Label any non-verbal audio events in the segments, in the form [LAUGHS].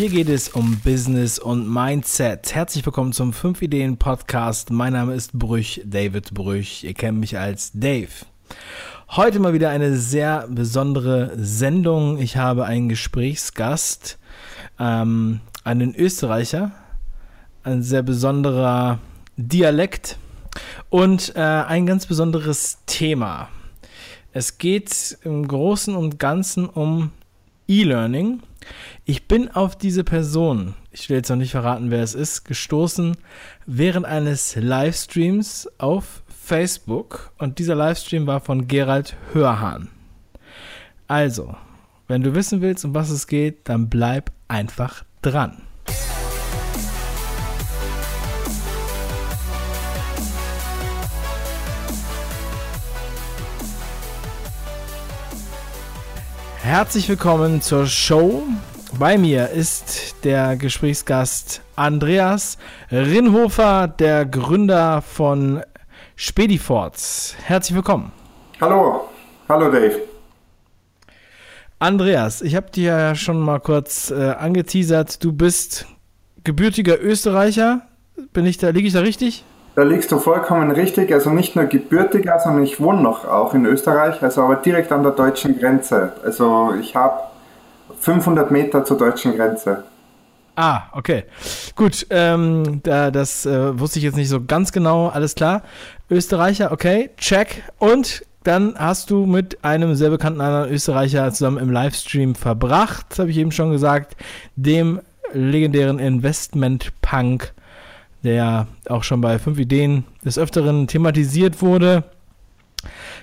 Hier geht es um Business und Mindset. Herzlich willkommen zum 5 Ideen Podcast. Mein Name ist Brüch, David Brüch. Ihr kennt mich als Dave. Heute mal wieder eine sehr besondere Sendung. Ich habe einen Gesprächsgast, ähm, einen Österreicher, ein sehr besonderer Dialekt und äh, ein ganz besonderes Thema. Es geht im Großen und Ganzen um E-Learning. Ich bin auf diese Person, ich will jetzt noch nicht verraten, wer es ist, gestoßen während eines Livestreams auf Facebook und dieser Livestream war von Gerald Hörhahn. Also, wenn du wissen willst, um was es geht, dann bleib einfach dran. Herzlich willkommen zur Show. Bei mir ist der Gesprächsgast Andreas Rinhofer, der Gründer von Spediforts. Herzlich willkommen. Hallo, hallo Dave. Andreas, ich habe dir ja schon mal kurz äh, angeteasert, du bist gebürtiger Österreicher. Bin ich da, liege ich da richtig? Da liegst du vollkommen richtig. Also nicht nur gebürtiger, sondern ich wohne noch auch in Österreich, also aber direkt an der deutschen Grenze. Also ich habe 500 Meter zur deutschen Grenze. Ah, okay. Gut, ähm, da, das äh, wusste ich jetzt nicht so ganz genau, alles klar. Österreicher, okay, check. Und dann hast du mit einem sehr bekannten anderen Österreicher zusammen im Livestream verbracht, habe ich eben schon gesagt, dem legendären Investment-Punk der auch schon bei fünf Ideen des Öfteren thematisiert wurde.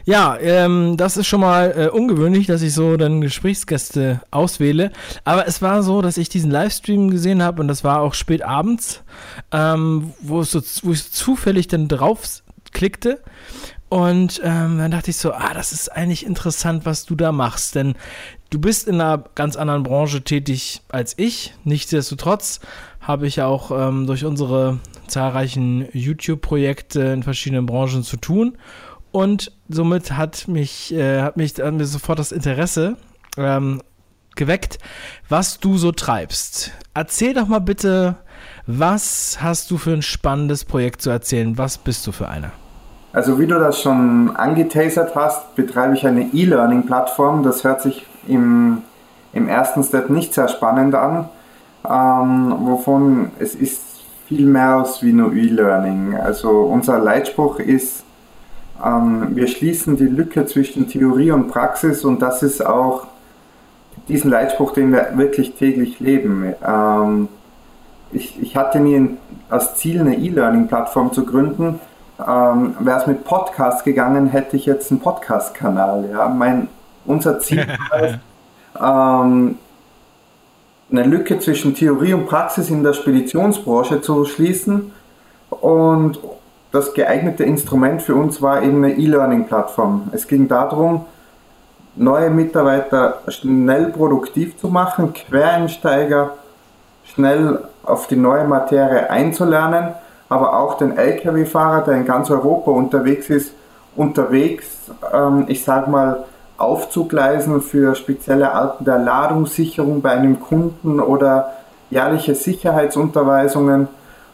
Ja, ähm, das ist schon mal äh, ungewöhnlich, dass ich so dann Gesprächsgäste auswähle. Aber es war so, dass ich diesen Livestream gesehen habe und das war auch spät abends, ähm, wo, so, wo ich zufällig dann drauf klickte. Und ähm, dann dachte ich so, ah, das ist eigentlich interessant, was du da machst. Denn du bist in einer ganz anderen Branche tätig als ich. Nichtsdestotrotz habe ich auch ähm, durch unsere zahlreichen YouTube-Projekte in verschiedenen Branchen zu tun. Und somit hat mich, äh, hat mich hat mir sofort das Interesse ähm, geweckt, was du so treibst. Erzähl doch mal bitte, was hast du für ein spannendes Projekt zu erzählen? Was bist du für einer? Also wie du das schon angetasert hast, betreibe ich eine E-Learning-Plattform. Das hört sich im, im ersten Step nicht sehr spannend an ähm, wovon es ist viel mehr als wie nur E-Learning. Also unser Leitspruch ist, ähm, wir schließen die Lücke zwischen Theorie und Praxis und das ist auch diesen Leitspruch, den wir wirklich täglich leben. Ähm, ich, ich, hatte nie als Ziel eine E-Learning-Plattform zu gründen. Ähm, Wäre es mit Podcast gegangen, hätte ich jetzt einen Podcast-Kanal. Ja? Mein, unser Ziel [LAUGHS] ist, ähm, eine Lücke zwischen Theorie und Praxis in der Speditionsbranche zu schließen. Und das geeignete Instrument für uns war eben eine E-Learning-Plattform. Es ging darum, neue Mitarbeiter schnell produktiv zu machen, Quereinsteiger schnell auf die neue Materie einzulernen, aber auch den Lkw-Fahrer, der in ganz Europa unterwegs ist, unterwegs, ähm, ich sag mal, aufzugleisen für spezielle Arten der Ladungssicherung bei einem Kunden oder jährliche Sicherheitsunterweisungen.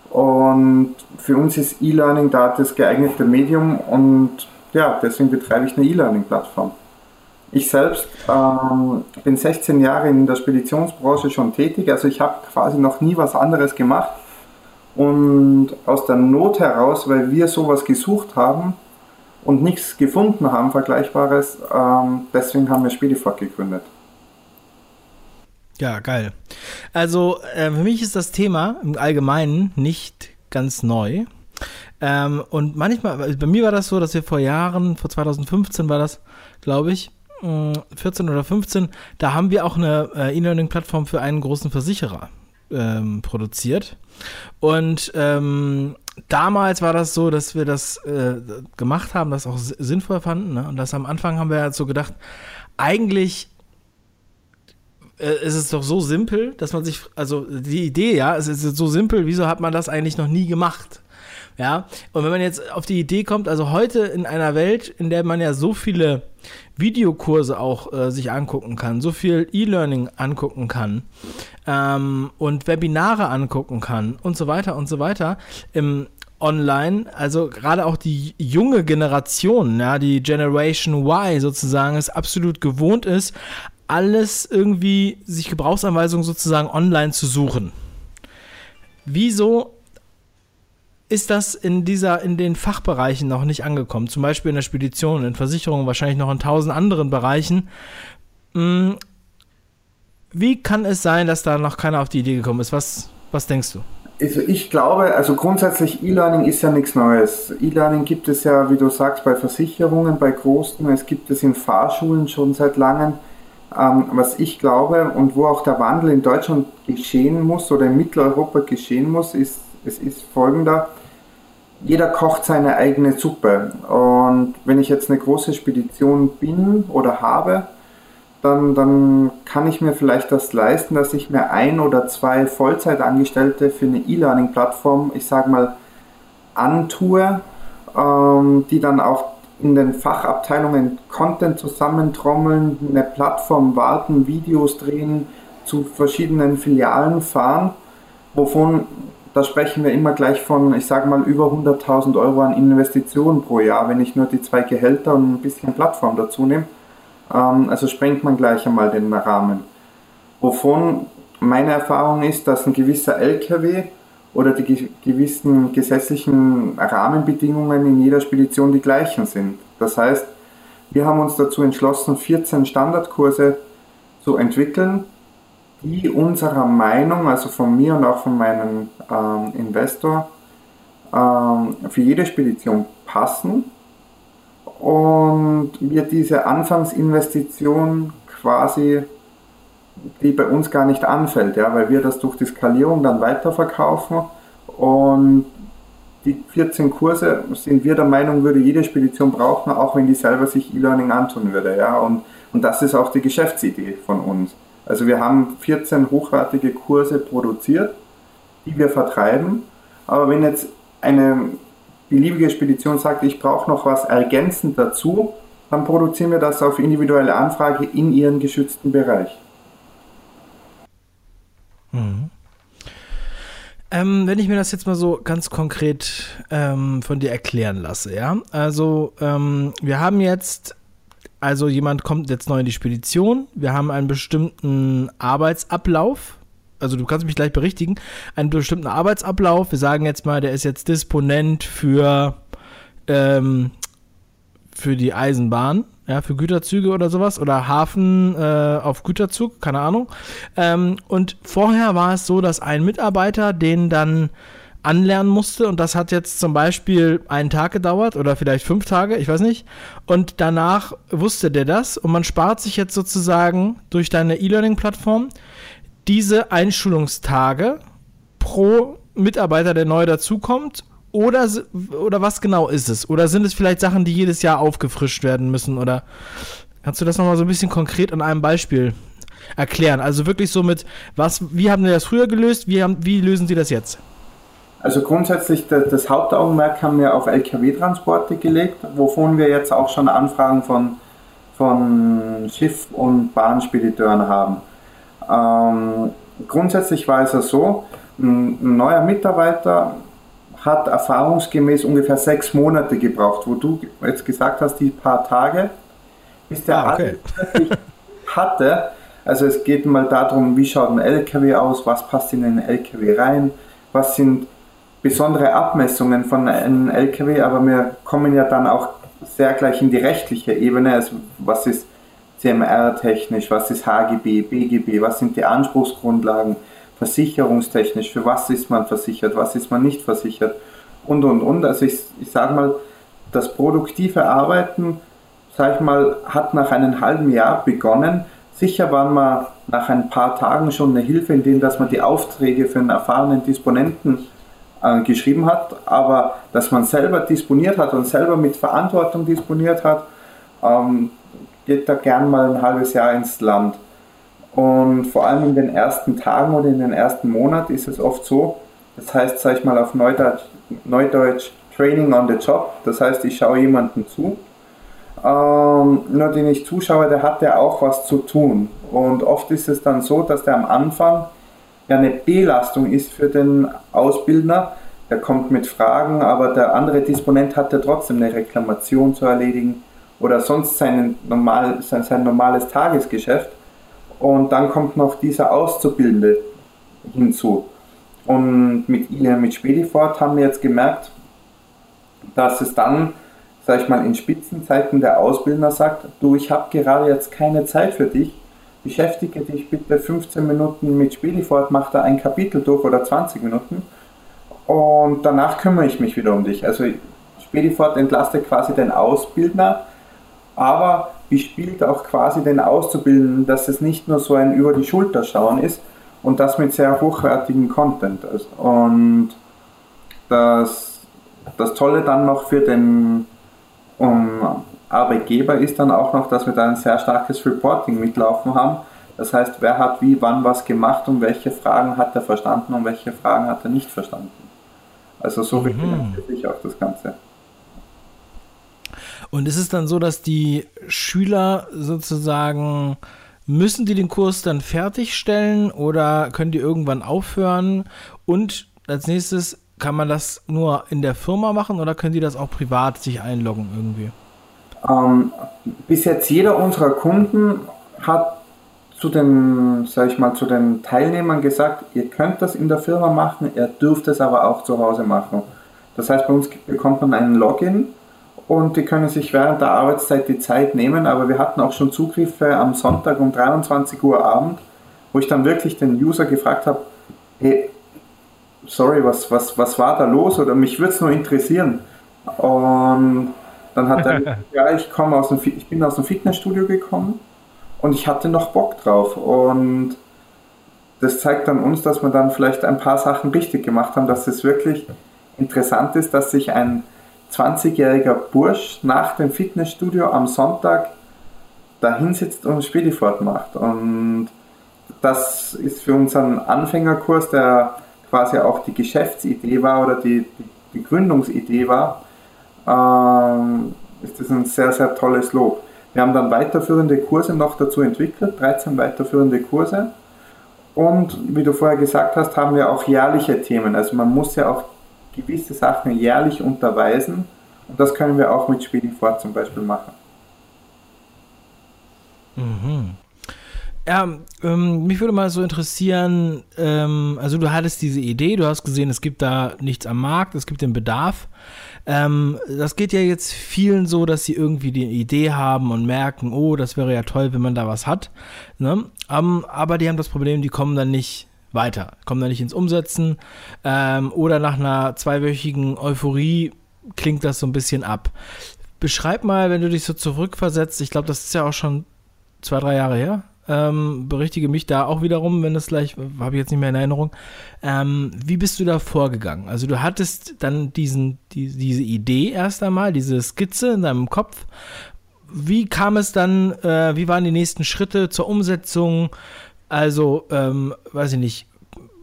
Und für uns ist E-Learning da das geeignete Medium und ja, deswegen betreibe ich eine E-Learning-Plattform. Ich selbst ähm, bin 16 Jahre in der Speditionsbranche schon tätig, also ich habe quasi noch nie was anderes gemacht. Und aus der Not heraus, weil wir sowas gesucht haben, und nichts gefunden haben, Vergleichbares. Ähm, deswegen haben wir Spedifort gegründet. Ja, geil. Also äh, für mich ist das Thema im Allgemeinen nicht ganz neu. Ähm, und manchmal, also bei mir war das so, dass wir vor Jahren, vor 2015 war das, glaube ich, 14 oder 15, da haben wir auch eine äh, E-Learning-Plattform für einen großen Versicherer ähm, produziert. Und ähm, damals war das so, dass wir das äh, gemacht haben, das auch sinnvoll fanden. Ne? Und das am Anfang haben wir halt so gedacht, eigentlich äh, ist es doch so simpel, dass man sich, also die Idee, ja, es ist so simpel, wieso hat man das eigentlich noch nie gemacht? Ja, und wenn man jetzt auf die Idee kommt, also heute in einer Welt, in der man ja so viele Videokurse auch äh, sich angucken kann, so viel E-Learning angucken kann, ähm, und Webinare angucken kann und so weiter und so weiter im online, also gerade auch die junge Generation, ja, die Generation Y sozusagen, es absolut gewohnt ist, alles irgendwie sich Gebrauchsanweisungen sozusagen online zu suchen. Wieso ist das in dieser, in den Fachbereichen noch nicht angekommen? Zum Beispiel in der Spedition, in Versicherungen, wahrscheinlich noch in tausend anderen Bereichen. Hm, wie kann es sein, dass da noch keiner auf die Idee gekommen ist? Was, was denkst du? Also ich glaube, also grundsätzlich E-Learning ist ja nichts Neues. E-Learning gibt es ja, wie du sagst, bei Versicherungen, bei Großen, es gibt es in Fahrschulen schon seit langem. Ähm, was ich glaube und wo auch der Wandel in Deutschland geschehen muss oder in Mitteleuropa geschehen muss, ist, es ist folgender. Jeder kocht seine eigene Suppe. Und wenn ich jetzt eine große Spedition bin oder habe, dann, dann kann ich mir vielleicht das leisten, dass ich mir ein oder zwei Vollzeitangestellte für eine E-Learning-Plattform, ich sage mal, antue, ähm, die dann auch in den Fachabteilungen Content zusammentrommeln, eine Plattform warten, Videos drehen, zu verschiedenen Filialen fahren, wovon, da sprechen wir immer gleich von, ich sage mal, über 100.000 Euro an Investitionen pro Jahr, wenn ich nur die zwei Gehälter und ein bisschen Plattform dazu nehme. Ähm, also sprengt man gleich einmal den Rahmen. Wovon meine Erfahrung ist, dass ein gewisser LKW oder die gewissen gesetzlichen Rahmenbedingungen in jeder Spedition die gleichen sind. Das heißt, wir haben uns dazu entschlossen, 14 Standardkurse zu entwickeln, die unserer Meinung, also von mir und auch von meinem ähm, Investor, ähm, für jede Spedition passen und wir diese Anfangsinvestition quasi die bei uns gar nicht anfällt, ja, weil wir das durch die Skalierung dann weiterverkaufen und die 14 Kurse sind wir der Meinung, würde jede Spedition brauchen, auch wenn die selber sich E-Learning antun würde. Ja? Und, und das ist auch die Geschäftsidee von uns. Also wir haben 14 hochwertige Kurse produziert, die wir vertreiben. Aber wenn jetzt eine beliebige Spedition sagt, ich brauche noch was ergänzend dazu, dann produzieren wir das auf individuelle Anfrage in ihren geschützten Bereich. Mhm. Ähm, wenn ich mir das jetzt mal so ganz konkret ähm, von dir erklären lasse, ja. Also, ähm, wir haben jetzt, also jemand kommt jetzt neu in die Spedition, wir haben einen bestimmten Arbeitsablauf, also du kannst mich gleich berichtigen, einen bestimmten Arbeitsablauf. Wir sagen jetzt mal, der ist jetzt Disponent für, ähm, für die Eisenbahn ja, für Güterzüge oder sowas oder Hafen äh, auf Güterzug, keine Ahnung. Ähm, und vorher war es so, dass ein Mitarbeiter den dann anlernen musste und das hat jetzt zum Beispiel einen Tag gedauert oder vielleicht fünf Tage, ich weiß nicht. Und danach wusste der das und man spart sich jetzt sozusagen durch deine E-Learning-Plattform diese Einschulungstage pro Mitarbeiter, der neu dazukommt oder, oder was genau ist es? Oder sind es vielleicht Sachen, die jedes Jahr aufgefrischt werden müssen? Oder kannst du das nochmal so ein bisschen konkret an einem Beispiel erklären? Also wirklich so mit, was, wie haben Sie das früher gelöst? Wie, haben, wie lösen Sie das jetzt? Also grundsätzlich das, Hauptaugenmerk haben wir auf Lkw-Transporte gelegt, wovon wir jetzt auch schon Anfragen von, von Schiff- und Bahnspediteuren haben. Ähm, grundsätzlich war es so, ein, neuer Mitarbeiter hat erfahrungsgemäß ungefähr sechs Monate gebraucht, wo du jetzt gesagt hast, die paar Tage, bis der ah, okay. hatte. Also es geht mal darum, wie schaut ein LKW aus, was passt in einen LKW rein, was sind besondere Abmessungen von einem LKW, aber wir kommen ja dann auch sehr gleich in die rechtliche Ebene, also was ist CMR-technisch, was ist HGB, BGB, was sind die Anspruchsgrundlagen, versicherungstechnisch, für was ist man versichert, was ist man nicht versichert und und und. Also ich, ich sage mal, das produktive Arbeiten, sage ich mal, hat nach einem halben Jahr begonnen. Sicher waren wir nach ein paar Tagen schon eine Hilfe, indem dass man die Aufträge für einen erfahrenen Disponenten äh, geschrieben hat, aber dass man selber disponiert hat und selber mit Verantwortung disponiert hat, ähm, geht da gern mal ein halbes Jahr ins Land. Und vor allem in den ersten Tagen oder in den ersten Monaten ist es oft so, das heißt, sag ich mal auf Neudeutsch, Neudeutsch Training on the Job, das heißt, ich schaue jemanden zu. Ähm, nur den ich zuschaue, der hat ja auch was zu tun. Und oft ist es dann so, dass der am Anfang ja eine Belastung ist für den Ausbildner. Der kommt mit Fragen, aber der andere Disponent hat ja trotzdem eine Reklamation zu erledigen oder sonst seinen normal, sein, sein normales Tagesgeschäft. Und dann kommt noch dieser Auszubildende hinzu. Und mit Ilian, mit Spedifort haben wir jetzt gemerkt, dass es dann, sag ich mal, in Spitzenzeiten der Ausbildner sagt, du, ich habe gerade jetzt keine Zeit für dich, beschäftige dich bitte 15 Minuten mit Spedifort, mach da ein Kapitel durch oder 20 Minuten und danach kümmere ich mich wieder um dich. Also Spedifort entlastet quasi den Ausbildner, aber bespielt auch quasi den Auszubildenden, dass es nicht nur so ein über die Schulter schauen ist und das mit sehr hochwertigen Content. Und das, das Tolle dann noch für den um, Arbeitgeber ist dann auch noch, dass wir da ein sehr starkes Reporting mitlaufen haben. Das heißt, wer hat wie, wann was gemacht und welche Fragen hat er verstanden und welche Fragen hat er nicht verstanden. Also so mhm. refinanziert sich auch das Ganze. Und ist es dann so, dass die Schüler sozusagen, müssen die den Kurs dann fertigstellen oder können die irgendwann aufhören? Und als nächstes, kann man das nur in der Firma machen oder können die das auch privat sich einloggen irgendwie? Ähm, bis jetzt jeder unserer Kunden hat zu den, sag ich mal, zu den Teilnehmern gesagt, ihr könnt das in der Firma machen, ihr dürft es aber auch zu Hause machen. Das heißt, bei uns bekommt man einen Login und die können sich während der Arbeitszeit die Zeit nehmen, aber wir hatten auch schon Zugriffe am Sonntag um 23 Uhr Abend, wo ich dann wirklich den User gefragt habe, hey, sorry, was, was, was war da los oder mich würde es nur interessieren. Und dann hat er [LAUGHS] gesagt, ja, ich komme aus dem, ich bin aus dem Fitnessstudio gekommen und ich hatte noch Bock drauf. Und das zeigt dann uns, dass wir dann vielleicht ein paar Sachen richtig gemacht haben, dass es wirklich interessant ist, dass sich ein 20-jähriger Bursch nach dem Fitnessstudio am Sonntag da hinsitzt und Spedifort macht. Und das ist für unseren Anfängerkurs, der quasi auch die Geschäftsidee war oder die, die Gründungsidee war, ähm, ist das ein sehr, sehr tolles Lob. Wir haben dann weiterführende Kurse noch dazu entwickelt, 13 weiterführende Kurse. Und wie du vorher gesagt hast, haben wir auch jährliche Themen. Also man muss ja auch gewisse Sachen jährlich unterweisen. Und das können wir auch mit Spedifort zum Beispiel machen. Mhm. Ja, ähm, mich würde mal so interessieren, ähm, also du hattest diese Idee, du hast gesehen, es gibt da nichts am Markt, es gibt den Bedarf. Ähm, das geht ja jetzt vielen so, dass sie irgendwie die Idee haben und merken, oh, das wäre ja toll, wenn man da was hat. Ne? Um, aber die haben das Problem, die kommen dann nicht weiter, kommen dann nicht ins Umsetzen ähm, oder nach einer zweiwöchigen Euphorie klingt das so ein bisschen ab. Beschreib mal, wenn du dich so zurückversetzt, ich glaube, das ist ja auch schon zwei, drei Jahre her, ähm, berichtige mich da auch wiederum, wenn das gleich, habe ich jetzt nicht mehr in Erinnerung. Ähm, wie bist du da vorgegangen? Also du hattest dann diesen, die, diese Idee erst einmal, diese Skizze in deinem Kopf. Wie kam es dann, äh, wie waren die nächsten Schritte zur Umsetzung? Also, ähm, weiß ich nicht,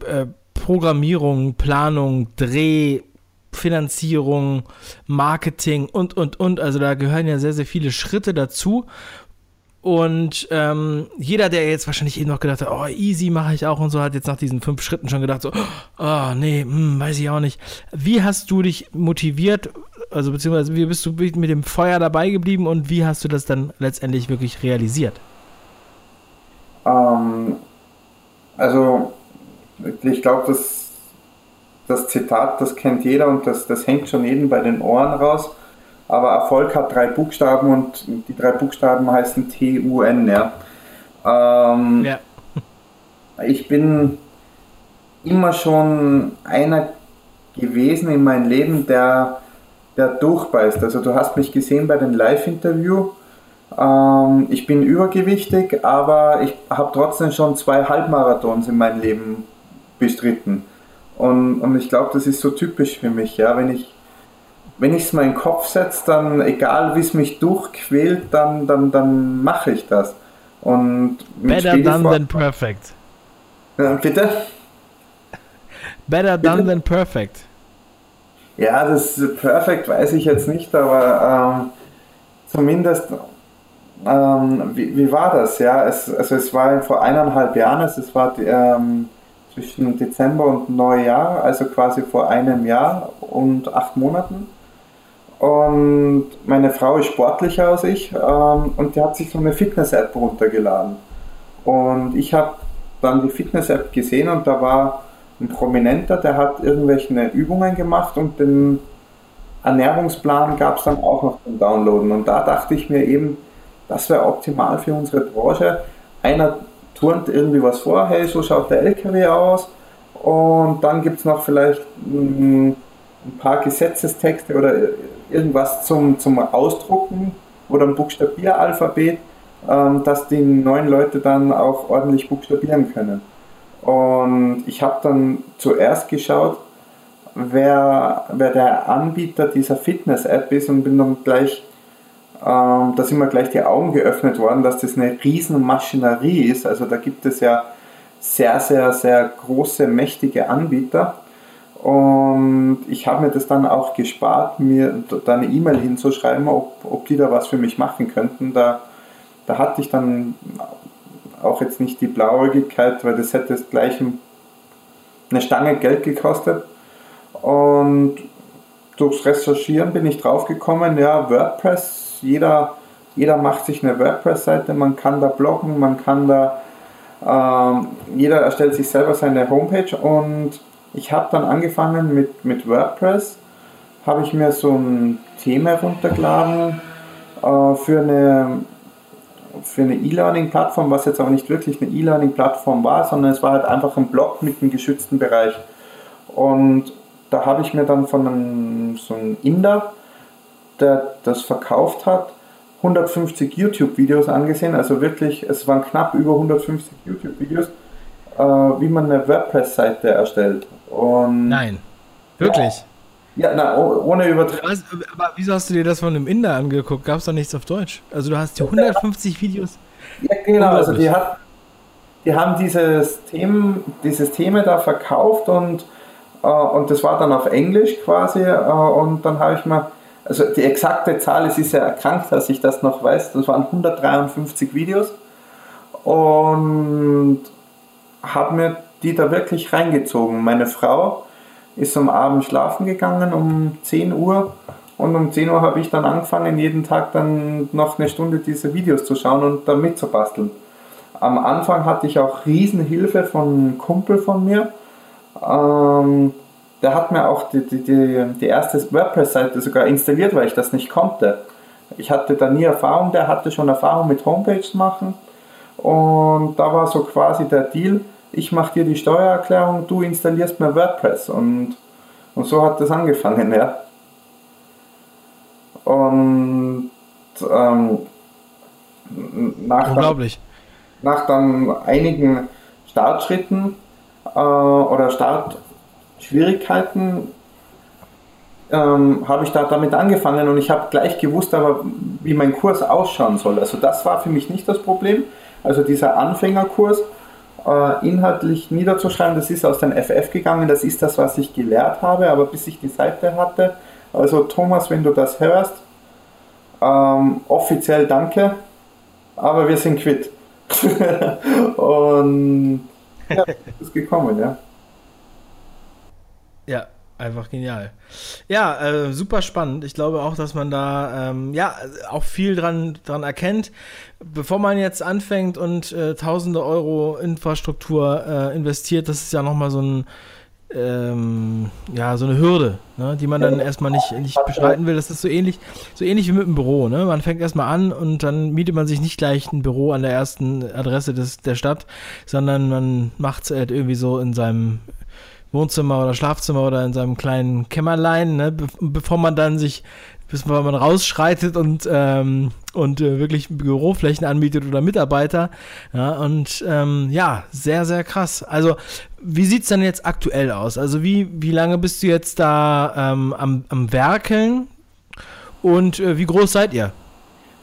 äh, Programmierung, Planung, Dreh, Finanzierung, Marketing und, und, und. Also da gehören ja sehr, sehr viele Schritte dazu. Und ähm, jeder, der jetzt wahrscheinlich eben noch gedacht hat, oh, easy mache ich auch und so, hat jetzt nach diesen fünf Schritten schon gedacht, so, oh, nee, hm, weiß ich auch nicht. Wie hast du dich motiviert, also beziehungsweise wie bist du mit dem Feuer dabei geblieben und wie hast du das dann letztendlich wirklich realisiert? Ähm, also, ich glaube, das, das Zitat, das kennt jeder und das, das hängt schon jedem bei den Ohren raus aber Erfolg hat drei Buchstaben und die drei Buchstaben heißen T-U-N, ja. Ähm, ja. [LAUGHS] Ich bin immer schon einer gewesen in meinem Leben, der, der durchbeißt. Also du hast mich gesehen bei dem Live-Interview. Ähm, ich bin übergewichtig, aber ich habe trotzdem schon zwei Halbmarathons in meinem Leben bestritten. Und, und ich glaube, das ist so typisch für mich, ja, wenn ich wenn ich es mir in den Kopf setze, dann egal wie es mich durchquält, dann, dann, dann mache ich das. Und Better done than perfect. Ja, bitte? Better done than perfect. Ja, das perfekt weiß ich jetzt nicht, aber ähm, zumindest, ähm, wie, wie war das? Ja, es, also es war vor eineinhalb Jahren, es war ähm, zwischen Dezember und Neujahr, also quasi vor einem Jahr und acht Monaten. Und meine Frau ist sportlicher als ich ähm, und die hat sich so eine Fitness-App runtergeladen. Und ich habe dann die Fitness-App gesehen und da war ein Prominenter, der hat irgendwelche Übungen gemacht und den Ernährungsplan gab es dann auch noch zum Downloaden. Und da dachte ich mir eben, das wäre optimal für unsere Branche. Einer turnt irgendwie was vor, hey, so schaut der LKW aus. Und dann gibt es noch vielleicht ein, ein paar Gesetzestexte oder irgendwas zum, zum Ausdrucken oder ein Buchstabieralphabet, ähm, dass die neuen Leute dann auch ordentlich buchstabieren können. Und ich habe dann zuerst geschaut, wer, wer der Anbieter dieser Fitness-App ist und bin dann gleich, ähm, da sind mir gleich die Augen geöffnet worden, dass das eine riesen Maschinerie ist. Also da gibt es ja sehr, sehr, sehr große, mächtige Anbieter. Und ich habe mir das dann auch gespart, mir da eine E-Mail hinzuschreiben, ob, ob die da was für mich machen könnten. Da, da hatte ich dann auch jetzt nicht die Blauäugigkeit, weil das hätte gleich eine Stange Geld gekostet. Und durchs Recherchieren bin ich draufgekommen, ja, WordPress, jeder, jeder macht sich eine WordPress-Seite, man kann da bloggen, man kann da, ähm, jeder erstellt sich selber seine Homepage und ich habe dann angefangen mit, mit WordPress, habe ich mir so ein Thema runtergeladen äh, für eine für eine E-Learning-Plattform, was jetzt aber nicht wirklich eine E-Learning-Plattform war, sondern es war halt einfach ein Blog mit einem geschützten Bereich. Und da habe ich mir dann von einem, so einem Inder, der das verkauft hat, 150 YouTube-Videos angesehen. Also wirklich, es waren knapp über 150 YouTube-Videos, äh, wie man eine WordPress-Seite erstellt. Und Nein, wirklich? Ja, na, ohne Übertragung. Aber wieso hast du dir das von einem Inder angeguckt? Gab es doch nichts auf Deutsch? Also du hast die 150 Videos. Ja, genau, also die, hat, die haben dieses, Themen, dieses Thema da verkauft und äh, und das war dann auf Englisch quasi. Äh, und dann habe ich mal, also die exakte Zahl, es ist ja erkrankt, dass ich das noch weiß, das waren 153 Videos. Und habe mir die da wirklich reingezogen. Meine Frau ist am Abend schlafen gegangen um 10 Uhr und um 10 Uhr habe ich dann angefangen, jeden Tag dann noch eine Stunde diese Videos zu schauen und da mitzubasteln. Am Anfang hatte ich auch Riesenhilfe von einem Kumpel von mir, ähm, der hat mir auch die, die, die, die erste WordPress-Seite sogar installiert, weil ich das nicht konnte. Ich hatte da nie Erfahrung, der hatte schon Erfahrung mit Homepages machen. Und da war so quasi der Deal, ich mache dir die Steuererklärung, du installierst mir WordPress. Und, und so hat das angefangen, ja. Und ähm, nach, Unglaublich. Dann, nach dann einigen Startschritten äh, oder Startschwierigkeiten ähm, habe ich da damit angefangen und ich habe gleich gewusst, aber wie mein Kurs ausschauen soll. Also das war für mich nicht das Problem. Also dieser Anfängerkurs äh, inhaltlich niederzuschreiben, das ist aus dem FF gegangen, das ist das, was ich gelehrt habe, aber bis ich die Seite hatte. Also Thomas, wenn du das hörst, ähm, offiziell danke, aber wir sind quitt. [LAUGHS] und ja, [LAUGHS] ist gekommen, ja. Ja, einfach genial. Ja, äh, super spannend. Ich glaube auch, dass man da ähm, ja auch viel dran, dran erkennt. Bevor man jetzt anfängt und äh, tausende Euro Infrastruktur äh, investiert, das ist ja nochmal so ein ähm, ja, so eine Hürde, ne, die man dann erstmal nicht, nicht beschreiten will. Das ist so ähnlich, so ähnlich wie mit dem Büro. Ne? Man fängt erstmal an und dann mietet man sich nicht gleich ein Büro an der ersten Adresse des, der Stadt, sondern man macht es halt irgendwie so in seinem Wohnzimmer oder Schlafzimmer oder in seinem kleinen Kämmerlein, ne? Be bevor man dann sich bis man rausschreitet und, ähm, und äh, wirklich Büroflächen anbietet oder Mitarbeiter. Ja, und ähm, ja, sehr, sehr krass. Also, wie sieht es denn jetzt aktuell aus? Also, wie, wie lange bist du jetzt da ähm, am, am Werkeln und äh, wie groß seid ihr?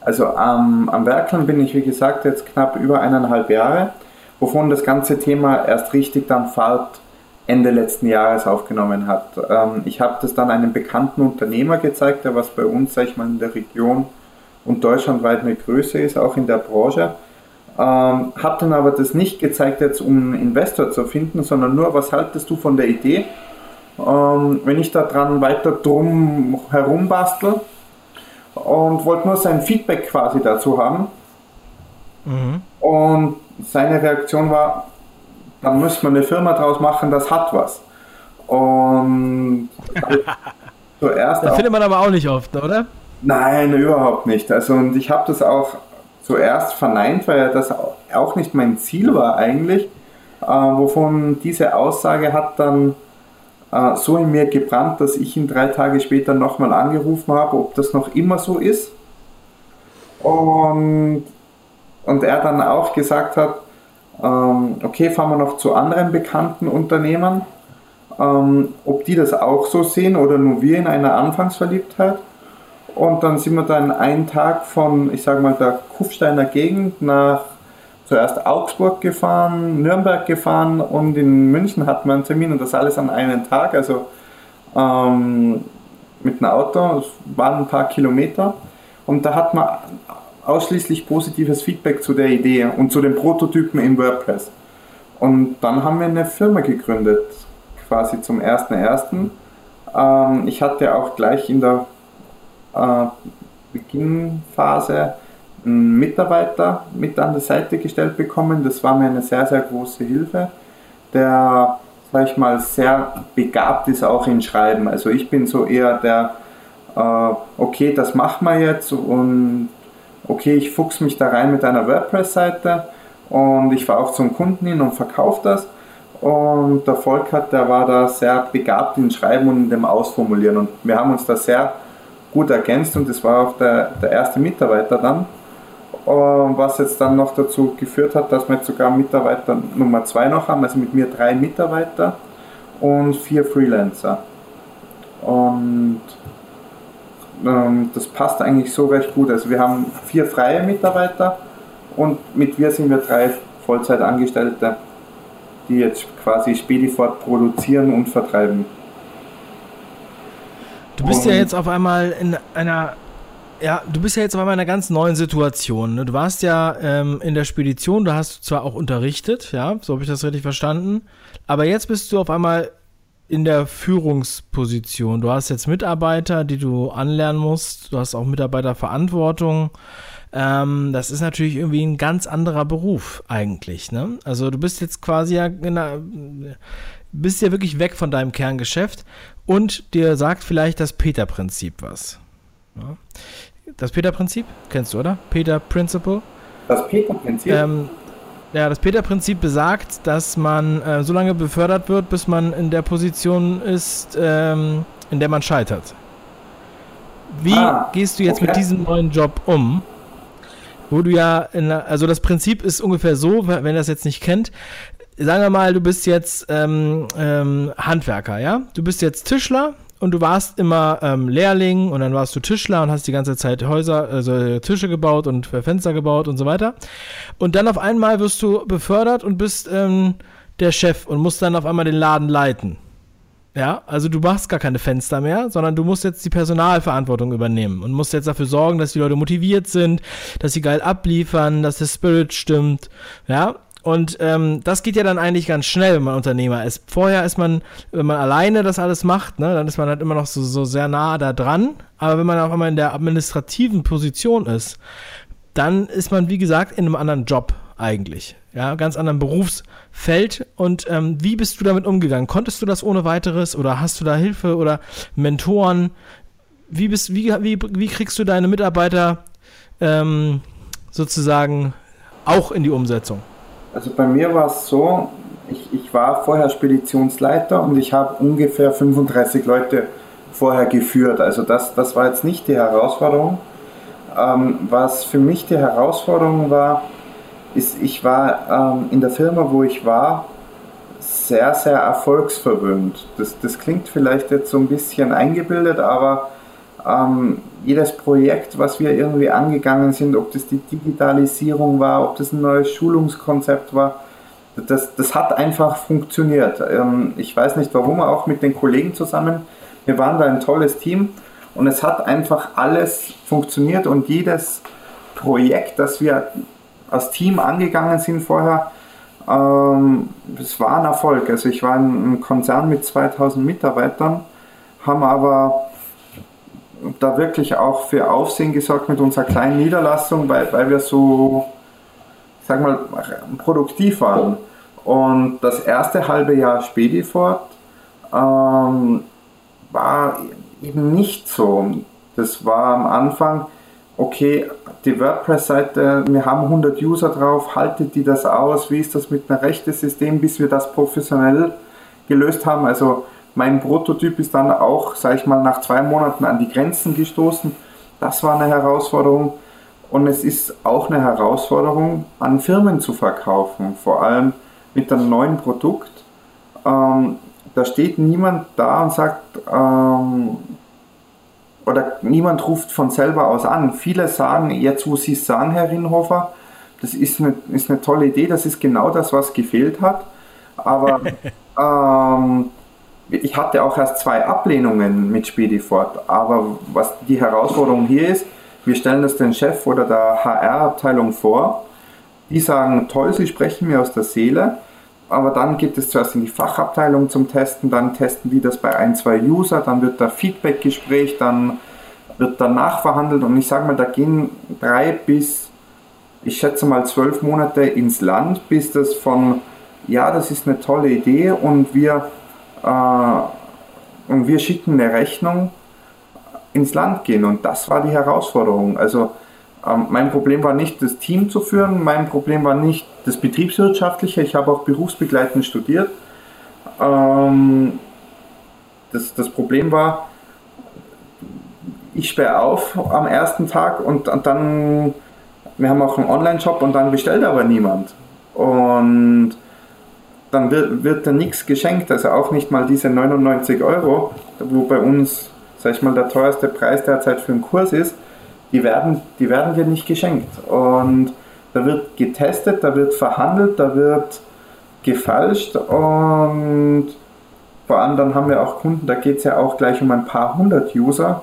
Also, am Werkeln bin ich, wie gesagt, jetzt knapp über eineinhalb Jahre, wovon das ganze Thema erst richtig dann Fahrt Ende letzten Jahres aufgenommen hat. Ähm, ich habe das dann einem bekannten Unternehmer gezeigt, der was bei uns, sag ich mal, in der Region und deutschlandweit eine Größe ist, auch in der Branche. Ähm, habe dann aber das nicht gezeigt, jetzt um einen Investor zu finden, sondern nur, was haltest du von der Idee, ähm, wenn ich da dran weiter drum herum bastel und wollte nur sein Feedback quasi dazu haben. Mhm. Und seine Reaktion war, dann müsste man eine Firma draus machen, das hat was. Und [LAUGHS] zuerst. Das findet man aber auch nicht oft, oder? Nein, überhaupt nicht. Also und ich habe das auch zuerst verneint, weil das auch nicht mein Ziel war eigentlich, äh, wovon diese Aussage hat dann äh, so in mir gebrannt, dass ich ihn drei Tage später nochmal angerufen habe, ob das noch immer so ist. Und, und er dann auch gesagt hat, ähm, okay, fahren wir noch zu anderen bekannten Unternehmen, ähm, ob die das auch so sehen oder nur wir in einer Anfangsverliebtheit. Und dann sind wir dann einen Tag von, ich sage mal, der Kufsteiner Gegend nach zuerst Augsburg gefahren, Nürnberg gefahren und in München hatten wir einen Termin und das alles an einem Tag, also ähm, mit einem Auto, es waren ein paar Kilometer. Und da hat man ausschließlich positives Feedback zu der Idee und zu den Prototypen in WordPress. Und dann haben wir eine Firma gegründet, quasi zum 1.1. Ähm, ich hatte auch gleich in der äh, Beginnphase einen Mitarbeiter mit an die Seite gestellt bekommen. Das war mir eine sehr, sehr große Hilfe, der, sag ich mal, sehr begabt ist auch in Schreiben. Also ich bin so eher der, äh, okay, das machen wir jetzt und okay, ich fuchs mich da rein mit einer WordPress-Seite und ich fahre auch zum Kunden hin und verkaufe das. Und der Volkert, der war da sehr begabt in Schreiben und in dem Ausformulieren. Und wir haben uns da sehr gut ergänzt und das war auch der, der erste Mitarbeiter dann. Was jetzt dann noch dazu geführt hat, dass wir jetzt sogar Mitarbeiter Nummer zwei noch haben, also mit mir drei Mitarbeiter und vier Freelancer. Und ähm, das passt eigentlich so recht gut. Also wir haben vier freie Mitarbeiter und mit wir sind wir drei Vollzeitangestellte, die jetzt quasi Spedifort produzieren und vertreiben. Du bist ja jetzt auf einmal in einer, ja, du bist ja jetzt auf einmal in einer ganz neuen Situation. Ne? Du warst ja ähm, in der Spedition, du hast zwar auch unterrichtet, ja, so habe ich das richtig verstanden, aber jetzt bist du auf einmal in der Führungsposition. Du hast jetzt Mitarbeiter, die du anlernen musst, du hast auch Mitarbeiterverantwortung. Ähm, das ist natürlich irgendwie ein ganz anderer Beruf eigentlich. Ne? Also du bist jetzt quasi ja, bist ja wirklich weg von deinem Kerngeschäft und dir sagt vielleicht das Peter-Prinzip was. Ja. Das Peter-Prinzip kennst du, oder? Peter Principle. Das Peter-Prinzip? Ähm, ja, das Peter-Prinzip besagt, dass man äh, so lange befördert wird, bis man in der Position ist, ähm, in der man scheitert. Wie ah, gehst du jetzt okay. mit diesem neuen Job um? Wo du ja, in, also das Prinzip ist ungefähr so, wenn ihr das jetzt nicht kennt, sagen wir mal, du bist jetzt ähm, ähm, Handwerker, ja? Du bist jetzt Tischler und du warst immer ähm, Lehrling und dann warst du Tischler und hast die ganze Zeit Häuser, also Tische gebaut und Fenster gebaut und so weiter. Und dann auf einmal wirst du befördert und bist ähm, der Chef und musst dann auf einmal den Laden leiten. Ja, also du machst gar keine Fenster mehr, sondern du musst jetzt die Personalverantwortung übernehmen und musst jetzt dafür sorgen, dass die Leute motiviert sind, dass sie geil abliefern, dass der Spirit stimmt. Ja, und ähm, das geht ja dann eigentlich ganz schnell, wenn man Unternehmer ist. Vorher ist man, wenn man alleine das alles macht, ne, dann ist man halt immer noch so, so sehr nah da dran. Aber wenn man auf einmal in der administrativen Position ist, dann ist man, wie gesagt, in einem anderen Job eigentlich. Ja, ganz anderen Berufsfeld. Und ähm, wie bist du damit umgegangen? Konntest du das ohne weiteres oder hast du da Hilfe oder Mentoren? Wie, bist, wie, wie, wie kriegst du deine Mitarbeiter ähm, sozusagen auch in die Umsetzung? Also bei mir war es so, ich, ich war vorher Speditionsleiter und ich habe ungefähr 35 Leute vorher geführt. Also das, das war jetzt nicht die Herausforderung. Ähm, was für mich die Herausforderung war, ist, ich war ähm, in der Firma, wo ich war, sehr, sehr erfolgsverwöhnt. Das, das klingt vielleicht jetzt so ein bisschen eingebildet, aber ähm, jedes Projekt, was wir irgendwie angegangen sind, ob das die Digitalisierung war, ob das ein neues Schulungskonzept war, das, das hat einfach funktioniert. Ähm, ich weiß nicht warum, auch mit den Kollegen zusammen. Wir waren da ein tolles Team und es hat einfach alles funktioniert und jedes Projekt, das wir als Team angegangen sind vorher, ähm, es war ein Erfolg. Also ich war in einem Konzern mit 2000 Mitarbeitern, haben aber da wirklich auch für Aufsehen gesorgt mit unserer kleinen Niederlassung, weil, weil wir so, sag mal, produktiv waren. Und das erste halbe Jahr Spedifort ähm, war eben nicht so. Das war am Anfang, okay, die WordPress-Seite, wir haben 100 User drauf, haltet die das aus? Wie ist das mit einem Rechtesystem, bis wir das professionell gelöst haben? Also mein Prototyp ist dann auch, sage ich mal, nach zwei Monaten an die Grenzen gestoßen. Das war eine Herausforderung. Und es ist auch eine Herausforderung, an Firmen zu verkaufen, vor allem mit einem neuen Produkt. Ähm, da steht niemand da und sagt, ähm, oder niemand ruft von selber aus an. Viele sagen, jetzt wo Sie es sagen, Herr Rinnhofer, das ist eine, ist eine tolle Idee, das ist genau das, was gefehlt hat. Aber [LAUGHS] ähm, ich hatte auch erst zwei Ablehnungen mit Spedifort. Aber was die Herausforderung hier ist, wir stellen das den Chef oder der HR-Abteilung vor. Die sagen, toll, Sie sprechen mir aus der Seele. Aber dann geht es zuerst in die Fachabteilung zum Testen, dann testen die das bei ein, zwei User, dann wird da Feedback-Gespräch, dann wird danach verhandelt und ich sage mal, da gehen drei bis, ich schätze mal zwölf Monate ins Land, bis das von, ja, das ist eine tolle Idee und wir, äh, und wir schicken eine Rechnung ins Land gehen und das war die Herausforderung. Also ähm, mein Problem war nicht, das Team zu führen, mein Problem war nicht das Betriebswirtschaftliche, ich habe auch berufsbegleitend studiert. Ähm, das, das Problem war, ich sperre auf am ersten Tag und, und dann, wir haben auch einen Online-Shop und dann bestellt aber niemand. Und dann wird, wird da nichts geschenkt, also auch nicht mal diese 99 Euro, wo bei uns, sag ich mal, der teuerste Preis derzeit für einen Kurs ist die werden, die werden dir nicht geschenkt. Und da wird getestet, da wird verhandelt, da wird gefalscht und vor allem dann haben wir auch Kunden, da geht es ja auch gleich um ein paar hundert User.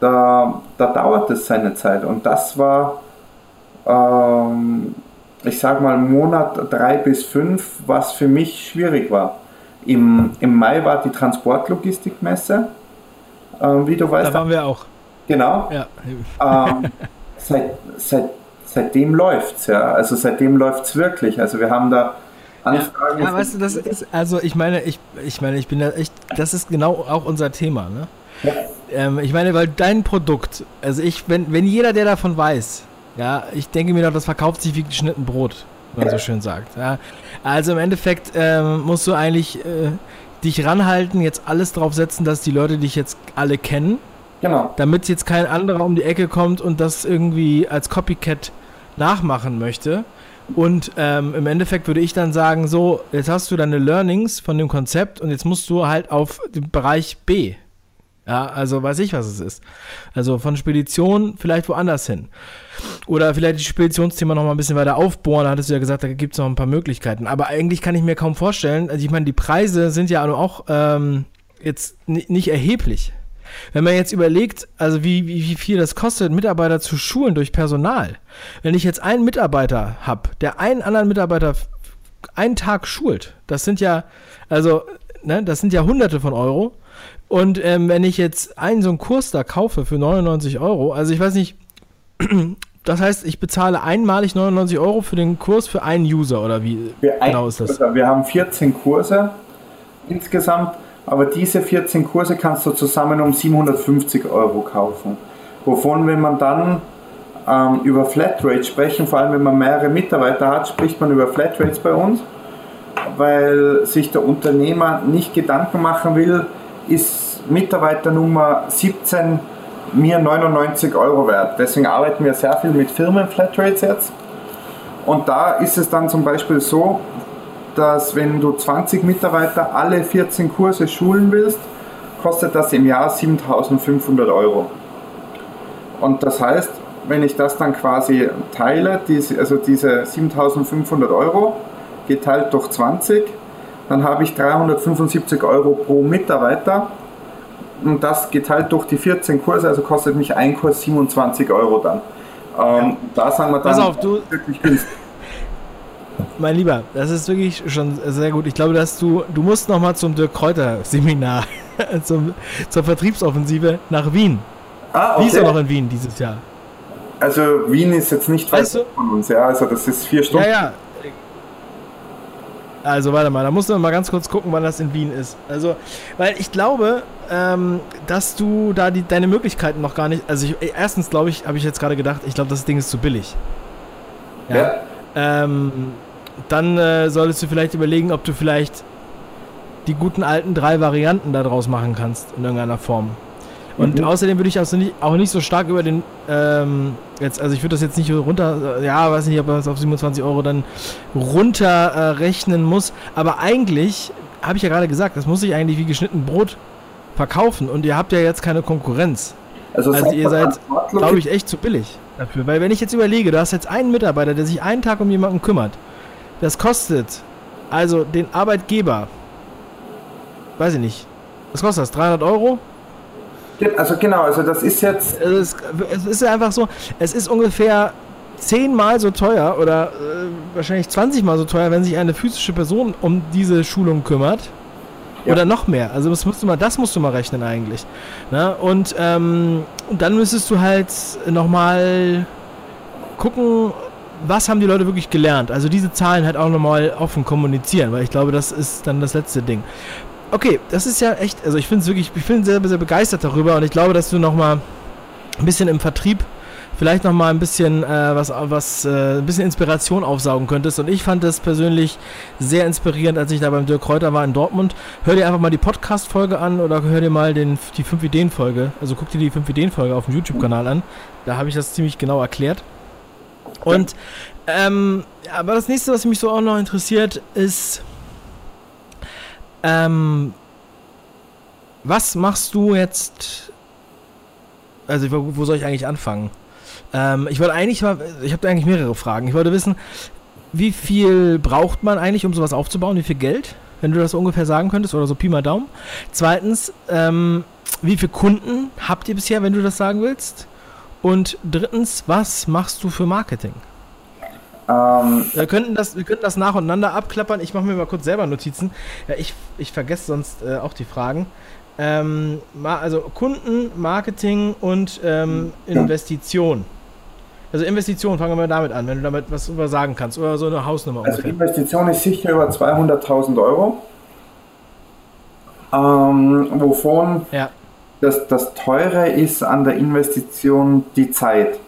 Da, da dauert es seine Zeit und das war, ähm, ich sag mal, Monat drei bis fünf, was für mich schwierig war. Im, im Mai war die Transportlogistikmesse, äh, wie du weißt. Da waren wir auch. Genau. Ja. Ähm, [LAUGHS] seit, seit, seitdem läuft es, ja. Also seitdem läuft es wirklich. Also wir haben da Anfragen. Ja, ja weißt du, das ist, also ich meine, ich, ich meine, ich bin da echt, das ist genau auch unser Thema, ne? Ja. Ähm, ich meine, weil dein Produkt, also ich, wenn, wenn jeder, der davon weiß, ja, ich denke mir doch, das verkauft sich wie geschnitten Brot, wenn man so schön sagt. Ja. Also im Endeffekt ähm, musst du eigentlich äh, dich ranhalten, jetzt alles drauf setzen, dass die Leute dich jetzt alle kennen Genau. Damit jetzt kein anderer um die Ecke kommt und das irgendwie als Copycat nachmachen möchte. Und ähm, im Endeffekt würde ich dann sagen, so, jetzt hast du deine Learnings von dem Konzept und jetzt musst du halt auf den Bereich B. Ja, also weiß ich, was es ist. Also von Spedition vielleicht woanders hin. Oder vielleicht das Speditionsthema noch mal ein bisschen weiter aufbohren. Da hattest du ja gesagt, da gibt es noch ein paar Möglichkeiten. Aber eigentlich kann ich mir kaum vorstellen, also ich meine, die Preise sind ja auch ähm, jetzt nicht erheblich. Wenn man jetzt überlegt, also wie, wie, wie viel das kostet, Mitarbeiter zu schulen durch Personal. Wenn ich jetzt einen Mitarbeiter habe, der einen anderen Mitarbeiter einen Tag schult, das sind ja, also, ne, das sind ja hunderte von Euro. Und ähm, wenn ich jetzt einen so einen Kurs da kaufe für 99 Euro, also ich weiß nicht, [CLEARS THROAT] das heißt, ich bezahle einmalig 99 Euro für den Kurs für einen User oder wie genau ist das? Wir haben 14 Kurse insgesamt aber diese 14 Kurse kannst du zusammen um 750 Euro kaufen. Wovon, wenn man dann ähm, über Flatrate sprechen, vor allem wenn man mehrere Mitarbeiter hat, spricht man über Flatrates bei uns, weil sich der Unternehmer nicht Gedanken machen will, ist Mitarbeiter Nummer 17 mir 99 Euro wert. Deswegen arbeiten wir sehr viel mit Firmen-Flatrates jetzt. Und da ist es dann zum Beispiel so, dass wenn du 20 Mitarbeiter alle 14 Kurse schulen willst, kostet das im Jahr 7500 Euro. Und das heißt, wenn ich das dann quasi teile, also diese 7500 Euro geteilt durch 20, dann habe ich 375 Euro pro Mitarbeiter. Und das geteilt durch die 14 Kurse, also kostet mich ein Kurs 27 Euro dann. Ähm, da sagen wir dann Pass auf, du, wirklich günstig. [LAUGHS] Mein Lieber, das ist wirklich schon sehr gut. Ich glaube, dass du, du musst noch mal zum Dirk Kräuter Seminar, [LAUGHS] zum, zur Vertriebsoffensive nach Wien. Ah, okay. Wie ist er noch in Wien dieses Jahr? Also Wien ist jetzt nicht weit weißt du? von uns, ja. Also das ist vier Stunden. Ja, ja. Also warte mal, da musst du mal ganz kurz gucken, wann das in Wien ist. Also, weil ich glaube, ähm, dass du da die, deine Möglichkeiten noch gar nicht. Also ich, erstens glaube ich, habe ich jetzt gerade gedacht, ich glaube, das Ding ist zu billig. Ja. ja. Ähm, dann äh, solltest du vielleicht überlegen, ob du vielleicht die guten alten drei Varianten daraus machen kannst in irgendeiner Form. Und mhm. außerdem würde ich also nicht, auch nicht so stark über den, ähm, jetzt, also ich würde das jetzt nicht runter, ja, weiß nicht, ob man es auf 27 Euro dann runterrechnen äh, muss, aber eigentlich, habe ich ja gerade gesagt, das muss ich eigentlich wie geschnitten Brot verkaufen und ihr habt ja jetzt keine Konkurrenz. Also, also ihr seid, glaube ich, echt zu billig dafür. Weil wenn ich jetzt überlege, du hast jetzt einen Mitarbeiter, der sich einen Tag um jemanden kümmert, das kostet also den Arbeitgeber, weiß ich nicht, was kostet das, 300 Euro? Also genau, also das ist jetzt... Es, ist einfach so, es ist ungefähr zehnmal so teuer oder äh, wahrscheinlich 20 mal so teuer, wenn sich eine physische Person um diese Schulung kümmert. Ja. Oder noch mehr. Also das musst du mal, das musst du mal rechnen eigentlich. Ne? Und ähm, dann müsstest du halt nochmal gucken, was haben die Leute wirklich gelernt. Also diese Zahlen halt auch nochmal offen kommunizieren, weil ich glaube, das ist dann das letzte Ding. Okay, das ist ja echt, also ich finde es wirklich, ich bin sehr, sehr begeistert darüber und ich glaube, dass du nochmal ein bisschen im Vertrieb vielleicht noch mal ein bisschen äh, was, was äh, ein bisschen Inspiration aufsaugen könntest. Und ich fand das persönlich sehr inspirierend, als ich da beim Dirk Kräuter war in Dortmund. Hör dir einfach mal die Podcast-Folge an oder hör dir mal den, die 5-Ideen-Folge. Also guck dir die 5-Ideen-Folge auf dem YouTube-Kanal an. Da habe ich das ziemlich genau erklärt. Und ähm, aber das nächste, was mich so auch noch interessiert, ist ähm, was machst du jetzt? Also, wo soll ich eigentlich anfangen? Ähm, ich wollte eigentlich mal, ich habe eigentlich mehrere Fragen. Ich wollte wissen, wie viel braucht man eigentlich, um sowas aufzubauen? Wie viel Geld? Wenn du das ungefähr sagen könntest oder so Pi mal Daumen. Zweitens, ähm, wie viele Kunden habt ihr bisher, wenn du das sagen willst? Und drittens, was machst du für Marketing? Ähm, wir, könnten das, wir könnten das nacheinander abklappern. Ich mache mir mal kurz selber Notizen. Ja, ich, ich vergesse sonst äh, auch die Fragen. Ähm, also Kunden, Marketing und ähm, Investition. Also Investition, fangen wir damit an, wenn du damit was über sagen kannst oder so eine Hausnummer. Also ungefähr. Investition ist sicher über 200.000 Euro, ähm, wovon ja. das, das Teure ist an der Investition die Zeit.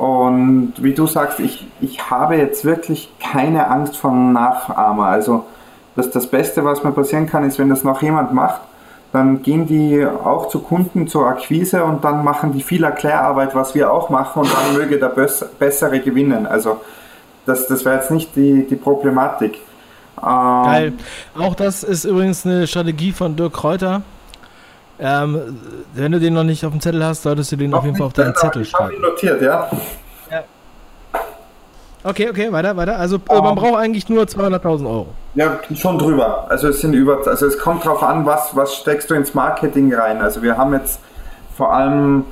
Und wie du sagst, ich, ich habe jetzt wirklich keine Angst vor Nachahmer. Also das, das Beste, was mir passieren kann, ist, wenn das noch jemand macht, dann gehen die auch zu Kunden zur Akquise und dann machen die viel Erklärarbeit, was wir auch machen und dann möge der Bessere gewinnen. Also das, das wäre jetzt nicht die, die Problematik. Ähm, Geil. Auch das ist übrigens eine Strategie von Dirk Kräuter. Ähm, wenn du den noch nicht auf dem Zettel hast, solltest du den auf jeden Fall auf deinen Zettel schreiben. Ich habe ihn notiert, ja. Okay, okay, weiter, weiter. Also um, man ähm. braucht eigentlich nur 200.000 Euro. Ja, schon drüber. Also es sind über, also es kommt darauf an, was, was steckst du ins Marketing rein. Also wir haben jetzt vor allem,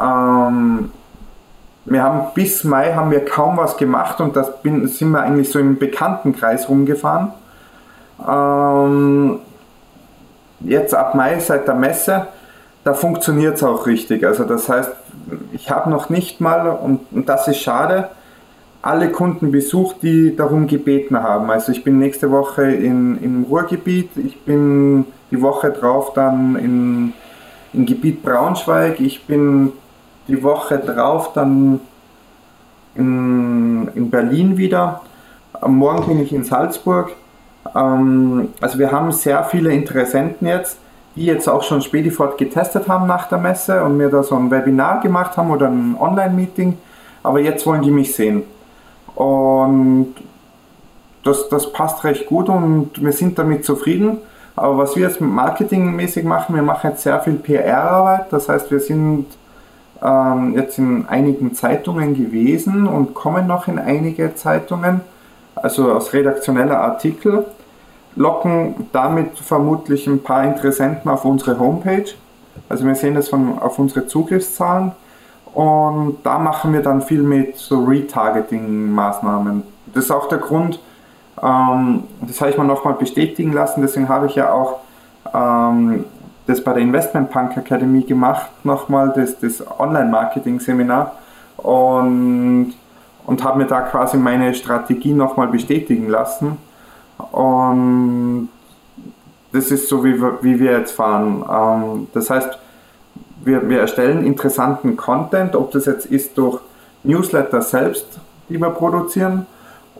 ähm, wir haben bis Mai haben wir kaum was gemacht und das bin, sind wir eigentlich so im Bekanntenkreis rumgefahren. Ähm, jetzt ab Mai seit der Messe, da funktioniert es auch richtig. Also das heißt, ich habe noch nicht mal, und, und das ist schade, alle Kunden besucht, die darum gebeten haben. Also ich bin nächste Woche in, im Ruhrgebiet, ich bin die Woche drauf dann in, im Gebiet Braunschweig, ich bin die Woche drauf dann in, in Berlin wieder. Morgen bin ich in Salzburg. Ähm, also wir haben sehr viele Interessenten jetzt, die jetzt auch schon Spedifort getestet haben nach der Messe und mir da so ein Webinar gemacht haben oder ein Online-Meeting. Aber jetzt wollen die mich sehen. Und das, das passt recht gut und wir sind damit zufrieden. Aber was wir jetzt marketingmäßig machen, wir machen jetzt sehr viel PR-Arbeit. Das heißt, wir sind ähm, jetzt in einigen Zeitungen gewesen und kommen noch in einige Zeitungen, also aus redaktioneller Artikel, locken damit vermutlich ein paar Interessenten auf unsere Homepage. Also wir sehen das von, auf unsere Zugriffszahlen Und da machen wir dann viel mit so Retargeting-Maßnahmen. Das ist auch der Grund, ähm, das habe ich mir nochmal bestätigen lassen, deswegen habe ich ja auch ähm, das bei der Investment Punk Academy gemacht, nochmal das, das Online-Marketing-Seminar und, und habe mir da quasi meine Strategie nochmal bestätigen lassen. Und das ist so, wie wir, wie wir jetzt fahren. Ähm, das heißt, wir, wir erstellen interessanten Content, ob das jetzt ist durch Newsletter selbst, die wir produzieren.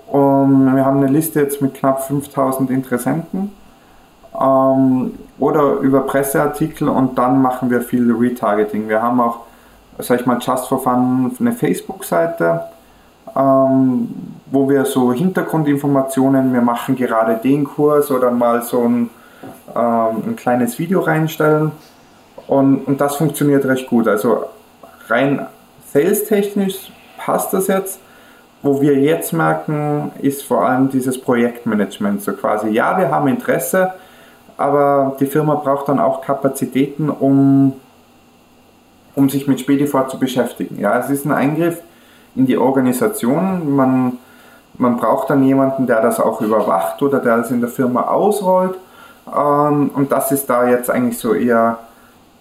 Und wir haben eine Liste jetzt mit knapp 5000 Interessenten ähm, oder über Presseartikel und dann machen wir viel Retargeting. Wir haben auch, sag ich mal, Just for Fun eine Facebook-Seite, ähm, wo wir so Hintergrundinformationen, wir machen gerade den Kurs oder mal so ein, ähm, ein kleines Video reinstellen und, und das funktioniert recht gut. Also rein sales-technisch passt das jetzt. Wo wir jetzt merken, ist vor allem dieses Projektmanagement. So quasi, ja, wir haben Interesse, aber die Firma braucht dann auch Kapazitäten, um, um sich mit Spedifort zu beschäftigen. Ja, es ist ein Eingriff in die Organisation. Man, man braucht dann jemanden, der das auch überwacht oder der das in der Firma ausrollt. Ähm, und das ist da jetzt eigentlich so eher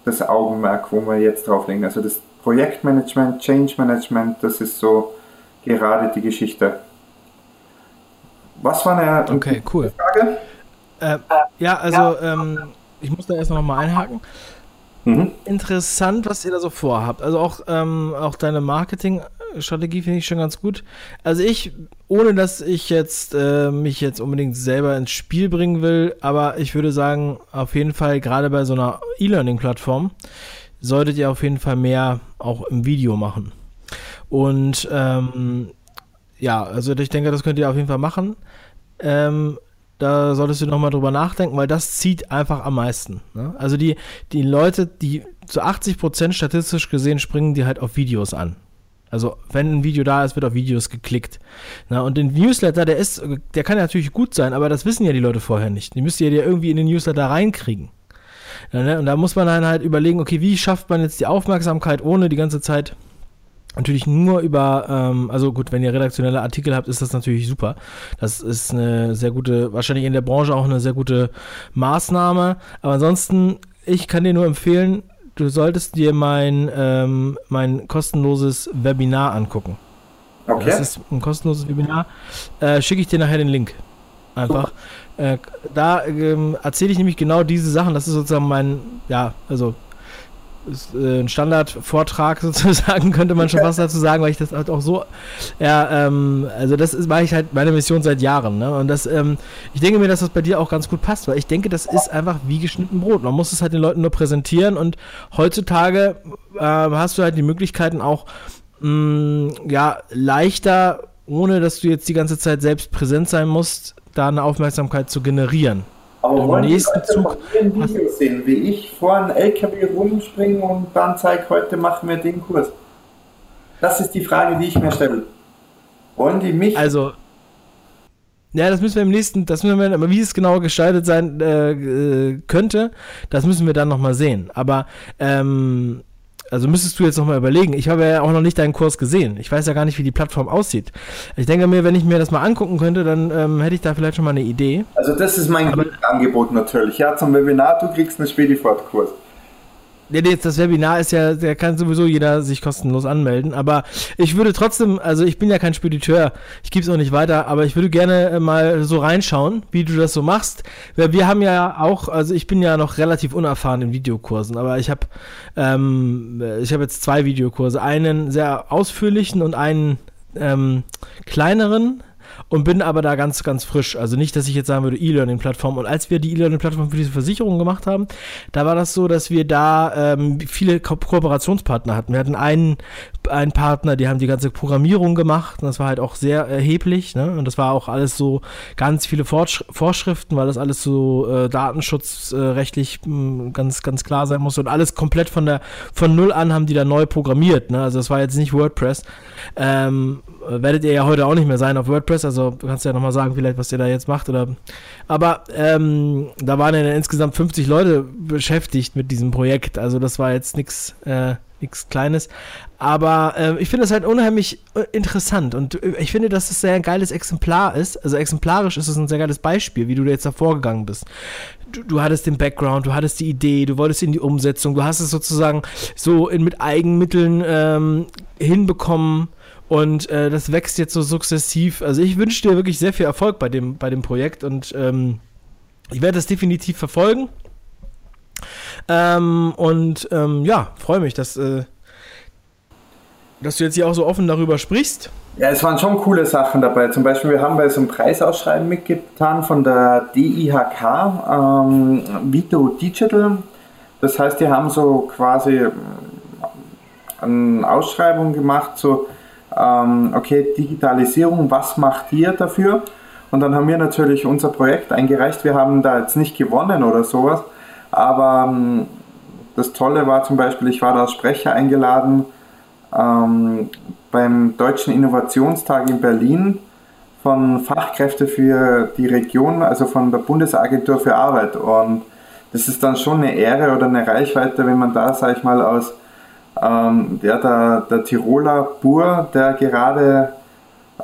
das Augenmerk, wo wir jetzt drauf legen. Also das Projektmanagement, Change Management, das ist so gerade die Geschichte. Was war eine okay, cool. Frage? Äh, ja, also ähm, ich muss da erst noch mal einhaken. Mhm. Interessant, was ihr da so vorhabt. Also auch, ähm, auch deine Marketingstrategie finde ich schon ganz gut. Also ich, ohne dass ich jetzt äh, mich jetzt unbedingt selber ins Spiel bringen will, aber ich würde sagen, auf jeden Fall gerade bei so einer E-Learning-Plattform solltet ihr auf jeden Fall mehr auch im Video machen. Und ähm, ja, also ich denke, das könnt ihr auf jeden Fall machen. Ähm, da solltest du nochmal drüber nachdenken, weil das zieht einfach am meisten. Ne? Also die, die Leute, die zu 80% statistisch gesehen springen die halt auf Videos an. Also wenn ein Video da ist, wird auf Videos geklickt. Na, und den Newsletter, der ist, der kann natürlich gut sein, aber das wissen ja die Leute vorher nicht. Die müsst ihr ja irgendwie in den Newsletter reinkriegen. Ja, ne? Und da muss man dann halt überlegen, okay, wie schafft man jetzt die Aufmerksamkeit, ohne die ganze Zeit Natürlich nur über, ähm, also gut, wenn ihr redaktionelle Artikel habt, ist das natürlich super. Das ist eine sehr gute, wahrscheinlich in der Branche auch eine sehr gute Maßnahme. Aber ansonsten, ich kann dir nur empfehlen, du solltest dir mein, ähm, mein kostenloses Webinar angucken. Okay. Das ist ein kostenloses Webinar. Äh, Schicke ich dir nachher den Link. Einfach. Äh, da ähm, erzähle ich nämlich genau diese Sachen. Das ist sozusagen mein, ja, also äh, ein Standardvortrag [LAUGHS] sozusagen, könnte man schon fast dazu sagen, weil ich das halt auch so, ja, ähm, also das ist, mache ich halt meine Mission seit Jahren, ne? Und das, ähm, ich denke mir, dass das bei dir auch ganz gut passt, weil ich denke, das ist einfach wie geschnitten Brot. Man muss es halt den Leuten nur präsentieren und heutzutage äh, hast du halt die Möglichkeiten auch, mh, mm, ja, leichter, ohne dass du jetzt die ganze Zeit selbst präsent sein musst, da eine Aufmerksamkeit zu generieren. Aber Im wollen nächsten die Zug Videos sehen, wie ich vor einem LKW rumspringe und dann zeige, heute machen wir den Kurs? Das ist die Frage, die ich mir stelle. Wollen die mich? Also, ja, das müssen wir im nächsten, das müssen wir, aber wie es genau gestaltet sein äh, äh könnte, das müssen wir dann nochmal sehen. Aber ähm, also müsstest du jetzt nochmal überlegen. Ich habe ja auch noch nicht deinen Kurs gesehen. Ich weiß ja gar nicht, wie die Plattform aussieht. Ich denke mir, wenn ich mir das mal angucken könnte, dann ähm, hätte ich da vielleicht schon mal eine Idee. Also das ist mein Angebot natürlich. Ja, zum Webinar, du kriegst einen Spedifort-Kurs. Ja, jetzt das Webinar ist ja, der kann sowieso jeder sich kostenlos anmelden. Aber ich würde trotzdem, also ich bin ja kein Spediteur, ich gebe es auch nicht weiter, aber ich würde gerne äh, mal so reinschauen, wie du das so machst. Wir haben ja auch, also ich bin ja noch relativ unerfahren in Videokursen, aber ich habe ähm, ich habe jetzt zwei Videokurse, einen sehr ausführlichen und einen ähm, kleineren und bin aber da ganz, ganz frisch. Also nicht, dass ich jetzt sagen würde, E-Learning-Plattform. Und als wir die E-Learning-Plattform für diese Versicherung gemacht haben, da war das so, dass wir da ähm, viele Ko Kooperationspartner hatten. Wir hatten einen, einen Partner, die haben die ganze Programmierung gemacht und das war halt auch sehr erheblich. Ne? Und das war auch alles so ganz viele Vorsch Vorschriften, weil das alles so äh, datenschutzrechtlich äh, ganz, ganz klar sein muss und alles komplett von der von null an haben die da neu programmiert. Ne? Also das war jetzt nicht WordPress. Ähm, werdet ihr ja heute auch nicht mehr sein auf WordPress, also du kannst ja nochmal sagen, vielleicht, was ihr da jetzt macht. Oder, aber ähm, da waren ja insgesamt 50 Leute beschäftigt mit diesem Projekt. Also das war jetzt nichts äh, nichts Kleines. Aber äh, ich finde das halt unheimlich äh, interessant und äh, ich finde, dass es sehr ein geiles Exemplar ist. Also exemplarisch ist es ein sehr geiles Beispiel, wie du jetzt da vorgegangen bist. Du, du, hattest den Background, du hattest die Idee, du wolltest in die Umsetzung, du hast es sozusagen so in, mit Eigenmitteln ähm, hinbekommen und äh, das wächst jetzt so sukzessiv. Also ich wünsche dir wirklich sehr viel Erfolg bei dem, bei dem Projekt und ähm, ich werde das definitiv verfolgen. Ähm, und ähm, ja, freue mich, dass, äh, dass du jetzt hier auch so offen darüber sprichst. Ja, es waren schon coole Sachen dabei. Zum Beispiel, wir haben bei so einem Preisausschreiben mitgetan von der DIHK, ähm, Vito Digital. Das heißt, die haben so quasi äh, eine Ausschreibung gemacht, so, ähm, okay, Digitalisierung, was macht ihr dafür? Und dann haben wir natürlich unser Projekt eingereicht. Wir haben da jetzt nicht gewonnen oder sowas, aber ähm, das Tolle war zum Beispiel, ich war da als Sprecher eingeladen ähm, beim Deutschen Innovationstag in Berlin von Fachkräfte für die Region, also von der Bundesagentur für Arbeit. Und das ist dann schon eine Ehre oder eine Reichweite, wenn man da, sag ich mal, aus ähm, ja, der, der Tiroler Bur, der gerade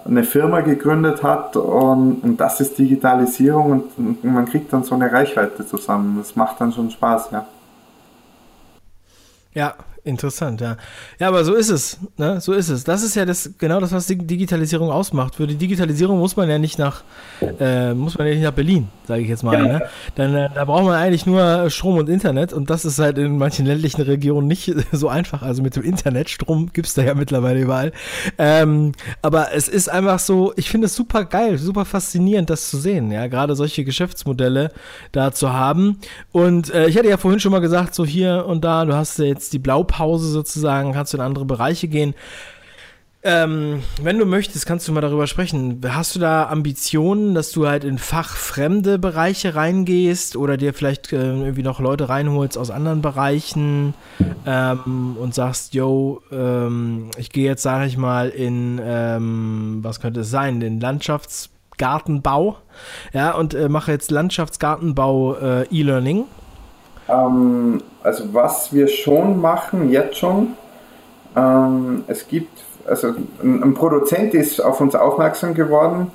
eine Firma gegründet hat und, und das ist Digitalisierung und, und, man kriegt dann so eine Reichweite zusammen. Das macht dann schon Spaß, ja. Ja, Interessant, ja. Ja, aber so ist es. Ne? So ist es. Das ist ja das, genau das, was die Digitalisierung ausmacht. Für die Digitalisierung muss man ja nicht nach, äh, muss man ja nicht nach Berlin, sage ich jetzt mal. Ja, ne? Dann, äh, da braucht man eigentlich nur Strom und Internet und das ist halt in manchen ländlichen Regionen nicht [LAUGHS] so einfach. Also mit dem Internet, Strom gibt es da ja mittlerweile überall. Ähm, aber es ist einfach so, ich finde es super geil, super faszinierend, das zu sehen. Ja, gerade solche Geschäftsmodelle da zu haben. Und äh, ich hatte ja vorhin schon mal gesagt, so hier und da, du hast ja jetzt die Blaupause Pause sozusagen, kannst du in andere Bereiche gehen. Ähm, wenn du möchtest, kannst du mal darüber sprechen. Hast du da Ambitionen, dass du halt in fachfremde Bereiche reingehst oder dir vielleicht äh, irgendwie noch Leute reinholst aus anderen Bereichen ähm, und sagst, yo, ähm, ich gehe jetzt, sage ich mal, in, ähm, was könnte es sein, den Landschaftsgartenbau, ja, und äh, mache jetzt Landschaftsgartenbau äh, E-Learning ähm, also was wir schon machen, jetzt schon, ähm, es gibt, also ein, ein, Produzent ist auf uns aufmerksam geworden,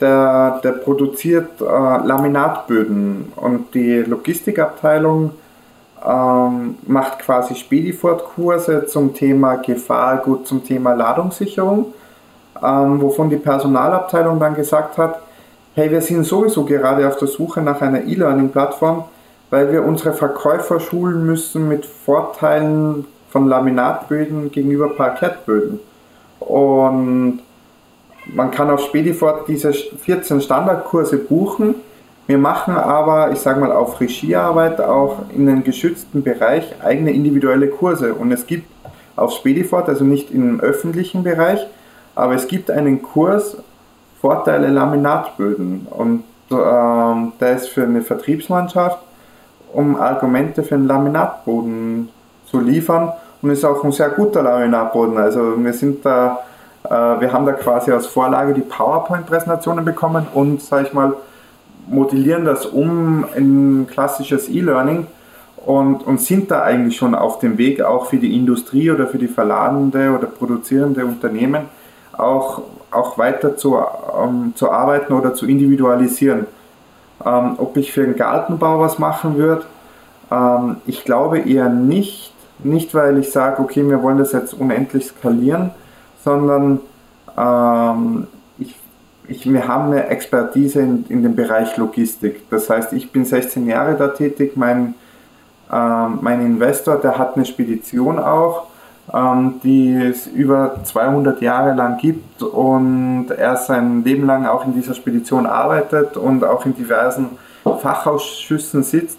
der, der produziert äh, Laminatböden und die Logistikabteilung ähm, macht quasi Spedifort-Kurse zum Thema Gefahrgut, zum Thema Ladungssicherung, ähm, wovon die Personalabteilung dann gesagt hat, hey, wir sind sowieso gerade auf der Suche nach einer E-Learning-Plattform, weil wir unsere Verkäufer schulen müssen mit Vorteilen von Laminatböden gegenüber Parkettböden. Und man kann auf Spedifort diese 14 Standardkurse buchen. Wir machen aber, ich sage mal, auf Regiearbeit auch in den geschützten Bereich eigene individuelle Kurse. Und es gibt auf Spedifort, also nicht im öffentlichen Bereich, aber es gibt einen Kurs Vorteile Laminatböden. Und ähm, der ist für eine Vertriebsmannschaft um Argumente für einen Laminatboden zu liefern und ist auch ein sehr guter Laminatboden. Also wir sind da, äh, wir haben da quasi als Vorlage die PowerPoint-Präsentationen bekommen und, sage ich mal, modellieren das um in klassisches E-Learning und, und sind da eigentlich schon auf dem Weg, auch für die Industrie oder für die verladende oder produzierende Unternehmen auch, auch weiter zu, ähm, zu arbeiten oder zu individualisieren. Ähm, ob ich für den Gartenbau was machen würde, ähm, ich glaube eher nicht. Nicht, weil ich sage, okay, wir wollen das jetzt unendlich skalieren, sondern ähm, ich, ich, wir haben eine Expertise in, in dem Bereich Logistik. Das heißt, ich bin 16 Jahre da tätig, mein, ähm, mein Investor, der hat eine Spedition auch ähm, die es über 200 Jahre lang gibt und er sein Leben lang auch in dieser Spedition arbeitet und auch in diversen Fachausschüssen sitzt.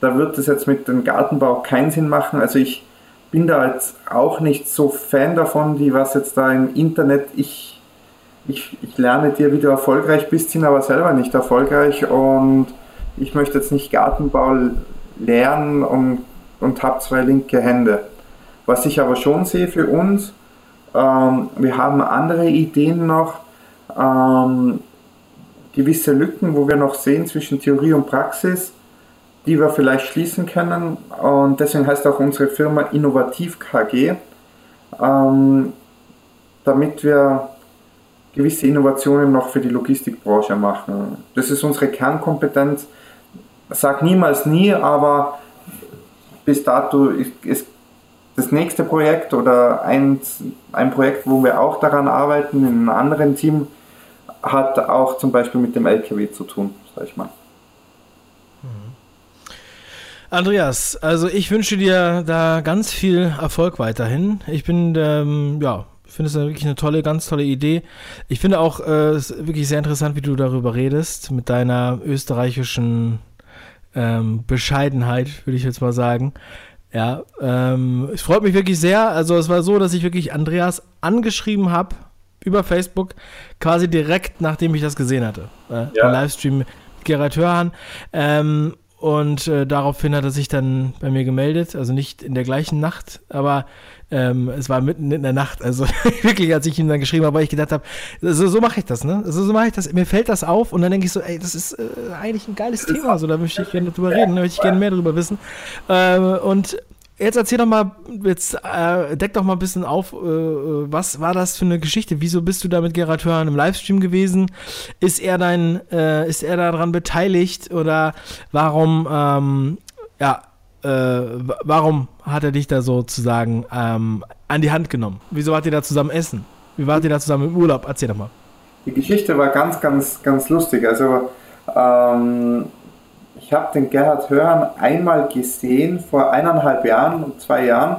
Da wird es jetzt mit dem Gartenbau keinen Sinn machen. Also ich bin da jetzt auch nicht so Fan davon, die was jetzt da im Internet, ich, ich, ich lerne dir, wie du erfolgreich bist, sind aber selber nicht erfolgreich und ich möchte jetzt nicht Gartenbau lernen und, und habe zwei linke Hände. Was ich aber schon sehe für uns, ähm, wir haben andere Ideen noch, ähm, gewisse Lücken, wo wir noch sehen zwischen Theorie und Praxis. die wir vielleicht schließen können. Und deswegen heißt auch unsere Firma Innovativ KG, ähm, damit wir gewisse Innovationen noch für die Logistikbranche machen. Das ist unsere Kernkompetenz. Sag niemals nie, aber bis dato ist, ist das nächste Projekt oder ein, ein Projekt, wo wir auch daran arbeiten, in einem anderen Team, hat auch zum Beispiel mit dem LKW zu tun, sag ich mal. Mhm. Andreas, also ich wünsche dir da ganz viel Erfolg weiterhin. Ich bin, ähm, ja, finde es wirklich eine tolle, ganz tolle Idee. Ich finde auch äh, wirklich sehr interessant, wie du darüber redest, mit deiner österreichischen ähm, Bescheidenheit, würde ich jetzt mal sagen. Ja, ähm, es freut mich wirklich sehr. Also es war so, dass ich wirklich Andreas angeschrieben habe über Facebook, quasi direkt nachdem ich das gesehen hatte. Äh, ja. Livestream Gerhard Hörhan. Ähm, und äh, daraufhin hat er sich dann bei mir gemeldet, also nicht in der gleichen Nacht, aber ähm, es war mitten in der Nacht. Also [LAUGHS] wirklich, als ich ihm dann geschrieben habe, weil ich gedacht habe, so, so mache ich das, ne? Also, so mache ich das. Mir fällt das auf und dann denke ich so, ey, das ist äh, eigentlich ein geiles Thema. So, da möchte ich gerne drüber reden, da möchte ich gerne mehr drüber wissen. Äh, und Jetzt erzähl doch mal, jetzt äh, deck doch mal ein bisschen auf, äh, was war das für eine Geschichte? Wieso bist du da mit Gerhard Hörn im Livestream gewesen? Ist er dein, äh, ist er daran beteiligt oder warum, ähm, ja, äh, warum hat er dich da sozusagen ähm, an die Hand genommen? Wieso wart ihr da zusammen essen? Wie wart ihr da zusammen im Urlaub? Erzähl doch mal. Die Geschichte war ganz, ganz, ganz lustig. Also ähm, ich habe den Gerhard Hörn einmal gesehen vor eineinhalb Jahren, zwei Jahren.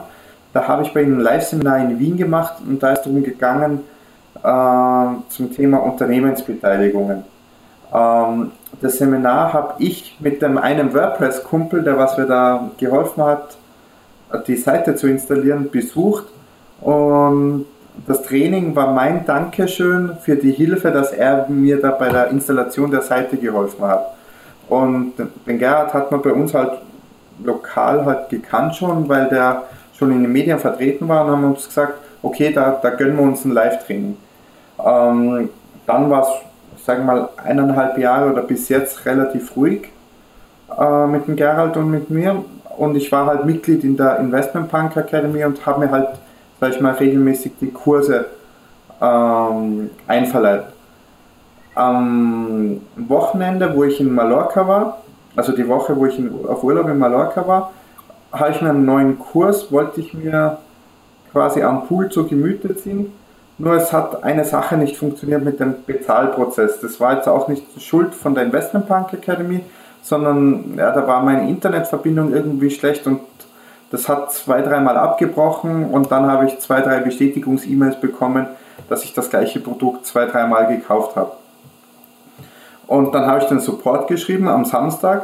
Da habe ich bei ihm ein Live-Seminar in Wien gemacht und da ist es darum gegangen äh, zum Thema Unternehmensbeteiligungen. Ähm, das Seminar habe ich mit dem einen WordPress-Kumpel, der was mir da geholfen hat, die Seite zu installieren, besucht. Und das Training war mein Dankeschön für die Hilfe, dass er mir da bei der Installation der Seite geholfen hat. Und den Gerhard hat man bei uns halt lokal halt gekannt schon, weil der schon in den Medien vertreten war und haben uns gesagt, okay, da, da gönnen wir uns ein Live-Training. Ähm, dann war es, sagen wir mal, eineinhalb Jahre oder bis jetzt relativ ruhig äh, mit dem Gerhard und mit mir. Und ich war halt Mitglied in der Investment Punk Academy und habe mir halt, sag ich mal, regelmäßig die Kurse ähm, einverleibt am Wochenende, wo ich in Mallorca war, also die Woche, wo ich auf Urlaub in Mallorca war, habe ich mir einen neuen Kurs, wollte ich mir quasi am Pool zu Gemüte ziehen. Nur es hat eine Sache nicht funktioniert mit dem Bezahlprozess. Das war jetzt auch nicht Schuld von der Investment Bank Academy, sondern ja, da war meine Internetverbindung irgendwie schlecht und das hat zwei, dreimal abgebrochen und dann habe ich zwei, drei Bestätigungs-E-Mails bekommen, dass ich das gleiche Produkt zwei, dreimal gekauft habe. Und dann habe ich den Support geschrieben am Samstag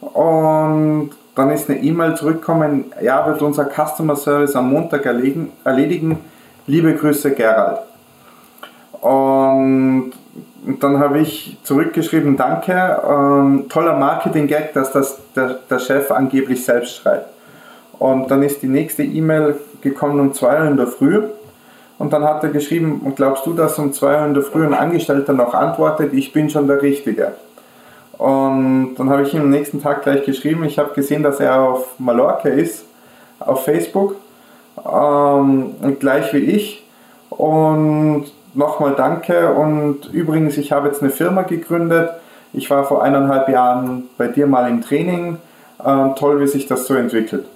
und dann ist eine E-Mail zurückgekommen, ja, wird unser Customer Service am Montag erledigen, erledigen. Liebe Grüße, Gerald. Und dann habe ich zurückgeschrieben, danke, ähm, toller Marketing-Gag, dass das der, der Chef angeblich selbst schreibt. Und dann ist die nächste E-Mail gekommen um 2 Uhr in der Früh und dann hat er geschrieben, und glaubst du, dass um zwei Uhr in der Früh ein Angestellter noch antwortet, ich bin schon der Richtige? Und dann habe ich ihm am nächsten Tag gleich geschrieben, ich habe gesehen, dass er auf Mallorca ist, auf Facebook, ähm, gleich wie ich. Und nochmal danke. Und übrigens, ich habe jetzt eine Firma gegründet. Ich war vor eineinhalb Jahren bei dir mal im Training. Äh, toll, wie sich das so entwickelt.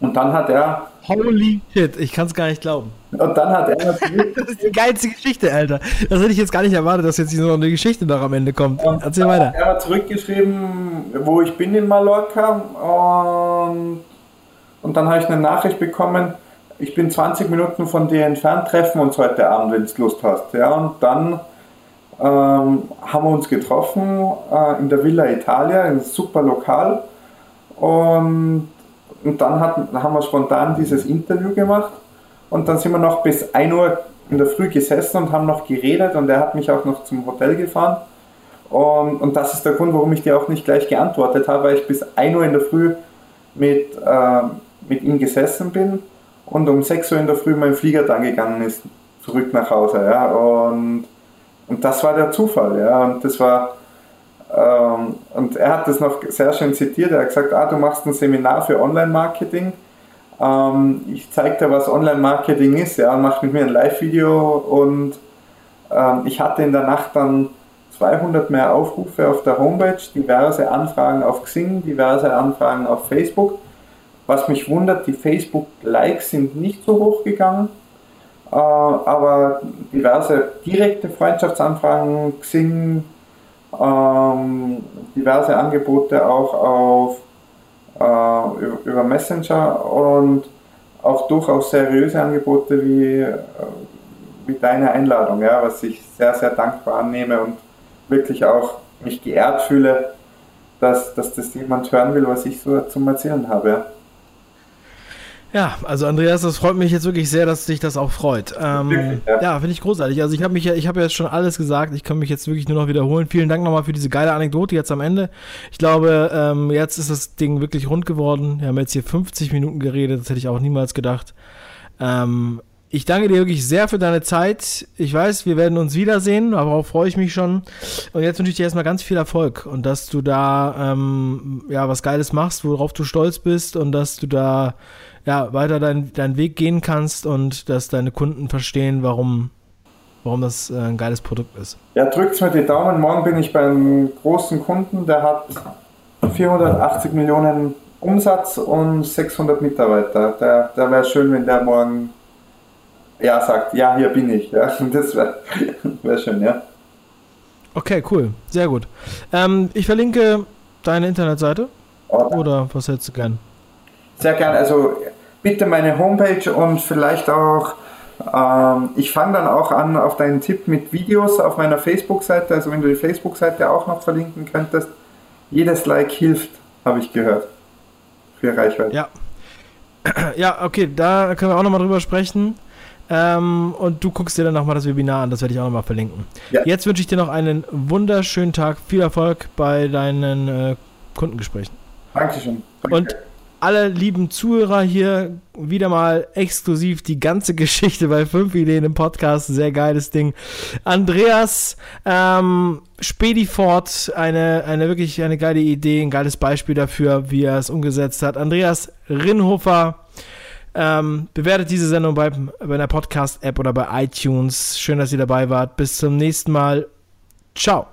Und dann hat er. Holy shit, ich kann es gar nicht glauben. Und dann hat er. [LAUGHS] das ist die geilste Geschichte, Alter. Das hätte ich jetzt gar nicht erwartet, dass jetzt noch eine Geschichte noch am Ende kommt. Und Erzähl weiter. Er hat zurückgeschrieben, wo ich bin in Mallorca. Und, und dann habe ich eine Nachricht bekommen, ich bin 20 Minuten von dir entfernt, treffen uns heute Abend, wenn du Lust hast. Ja, und dann ähm, haben wir uns getroffen äh, in der Villa Italia, ein super Lokal. Und und dann hat, haben wir spontan dieses Interview gemacht und dann sind wir noch bis 1 Uhr in der Früh gesessen und haben noch geredet und er hat mich auch noch zum Hotel gefahren. Und, und das ist der Grund, warum ich dir auch nicht gleich geantwortet habe, weil ich bis 1 Uhr in der Früh mit, äh, mit ihm gesessen bin und um 6 Uhr in der Früh mein Flieger dann gegangen ist, zurück nach Hause. Ja, und, und das war der Zufall. Ja, und das war und er hat das noch sehr schön zitiert. Er hat gesagt, ah, du machst ein Seminar für Online-Marketing. Ähm, ich zeige dir, was Online-Marketing ist. Ja, macht mit mir ein Live-Video. Und ähm, ich hatte in der Nacht dann 200 mehr Aufrufe auf der Homepage, diverse Anfragen auf Xing, diverse Anfragen auf Facebook. Was mich wundert, die Facebook-Likes sind nicht so hoch gegangen, äh, aber diverse direkte Freundschaftsanfragen, Xing, ähm, diverse Angebote auch auf, äh, über, Messenger und auch durchaus seriöse Angebote wie, äh, wie deine Einladung, ja, was ich sehr, sehr dankbar annehme und wirklich auch mich geehrt fühle, dass, dass das jemand hören will, was ich so zum Erzählen habe. Ja, also Andreas, das freut mich jetzt wirklich sehr, dass dich das auch freut. Ähm, ja, ja finde ich großartig. Also ich habe mich ja, ich habe jetzt schon alles gesagt. Ich kann mich jetzt wirklich nur noch wiederholen. Vielen Dank nochmal für diese geile Anekdote jetzt am Ende. Ich glaube, ähm, jetzt ist das Ding wirklich rund geworden. Wir haben jetzt hier 50 Minuten geredet. Das hätte ich auch niemals gedacht. Ähm, ich danke dir wirklich sehr für deine Zeit. Ich weiß, wir werden uns wiedersehen, aber darauf freue ich mich schon. Und jetzt wünsche ich dir erstmal ganz viel Erfolg und dass du da ähm, ja was Geiles machst, worauf du stolz bist und dass du da ja, weiter deinen dein Weg gehen kannst und dass deine Kunden verstehen, warum, warum das äh, ein geiles Produkt ist. Ja, drückt mir die Daumen. Morgen bin ich beim großen Kunden, der hat 480 Millionen Umsatz und 600 Mitarbeiter. Der, der wäre schön, wenn der morgen ja sagt, ja, hier bin ich. Ja, [LAUGHS] das wäre [LAUGHS] wär schön, ja. Okay, cool. Sehr gut. Ähm, ich verlinke deine Internetseite. Oh, Oder was hättest du gern? Sehr gern. Also bitte meine Homepage und vielleicht auch, ähm, ich fange dann auch an auf deinen Tipp mit Videos auf meiner Facebook-Seite. Also wenn du die Facebook-Seite auch noch verlinken könntest, jedes Like hilft, habe ich gehört. Für Reichweite. Ja. [CLEARS THROAT] Ja, okay, da können wir auch nochmal drüber sprechen. Ähm, und du guckst dir dann nochmal das Webinar an, das werde ich auch nochmal verlinken. Ja. Jetzt wünsche ich dir noch einen wunderschönen Tag, viel Erfolg bei deinen äh, Kundengesprächen. Dankeschön. Danke. Und alle lieben Zuhörer hier wieder mal exklusiv die ganze [LAUGHS] Geschichte bei 5 Ideen im Podcast. Sehr geiles Ding. Andreas ähm, Spedifort, eine, eine wirklich eine geile Idee, ein geiles Beispiel dafür, wie er es umgesetzt hat. Andreas Rinhofer. Ähm, bewertet diese Sendung bei, bei einer Podcast-App oder bei iTunes. Schön, dass ihr dabei wart. Bis zum nächsten Mal. Ciao.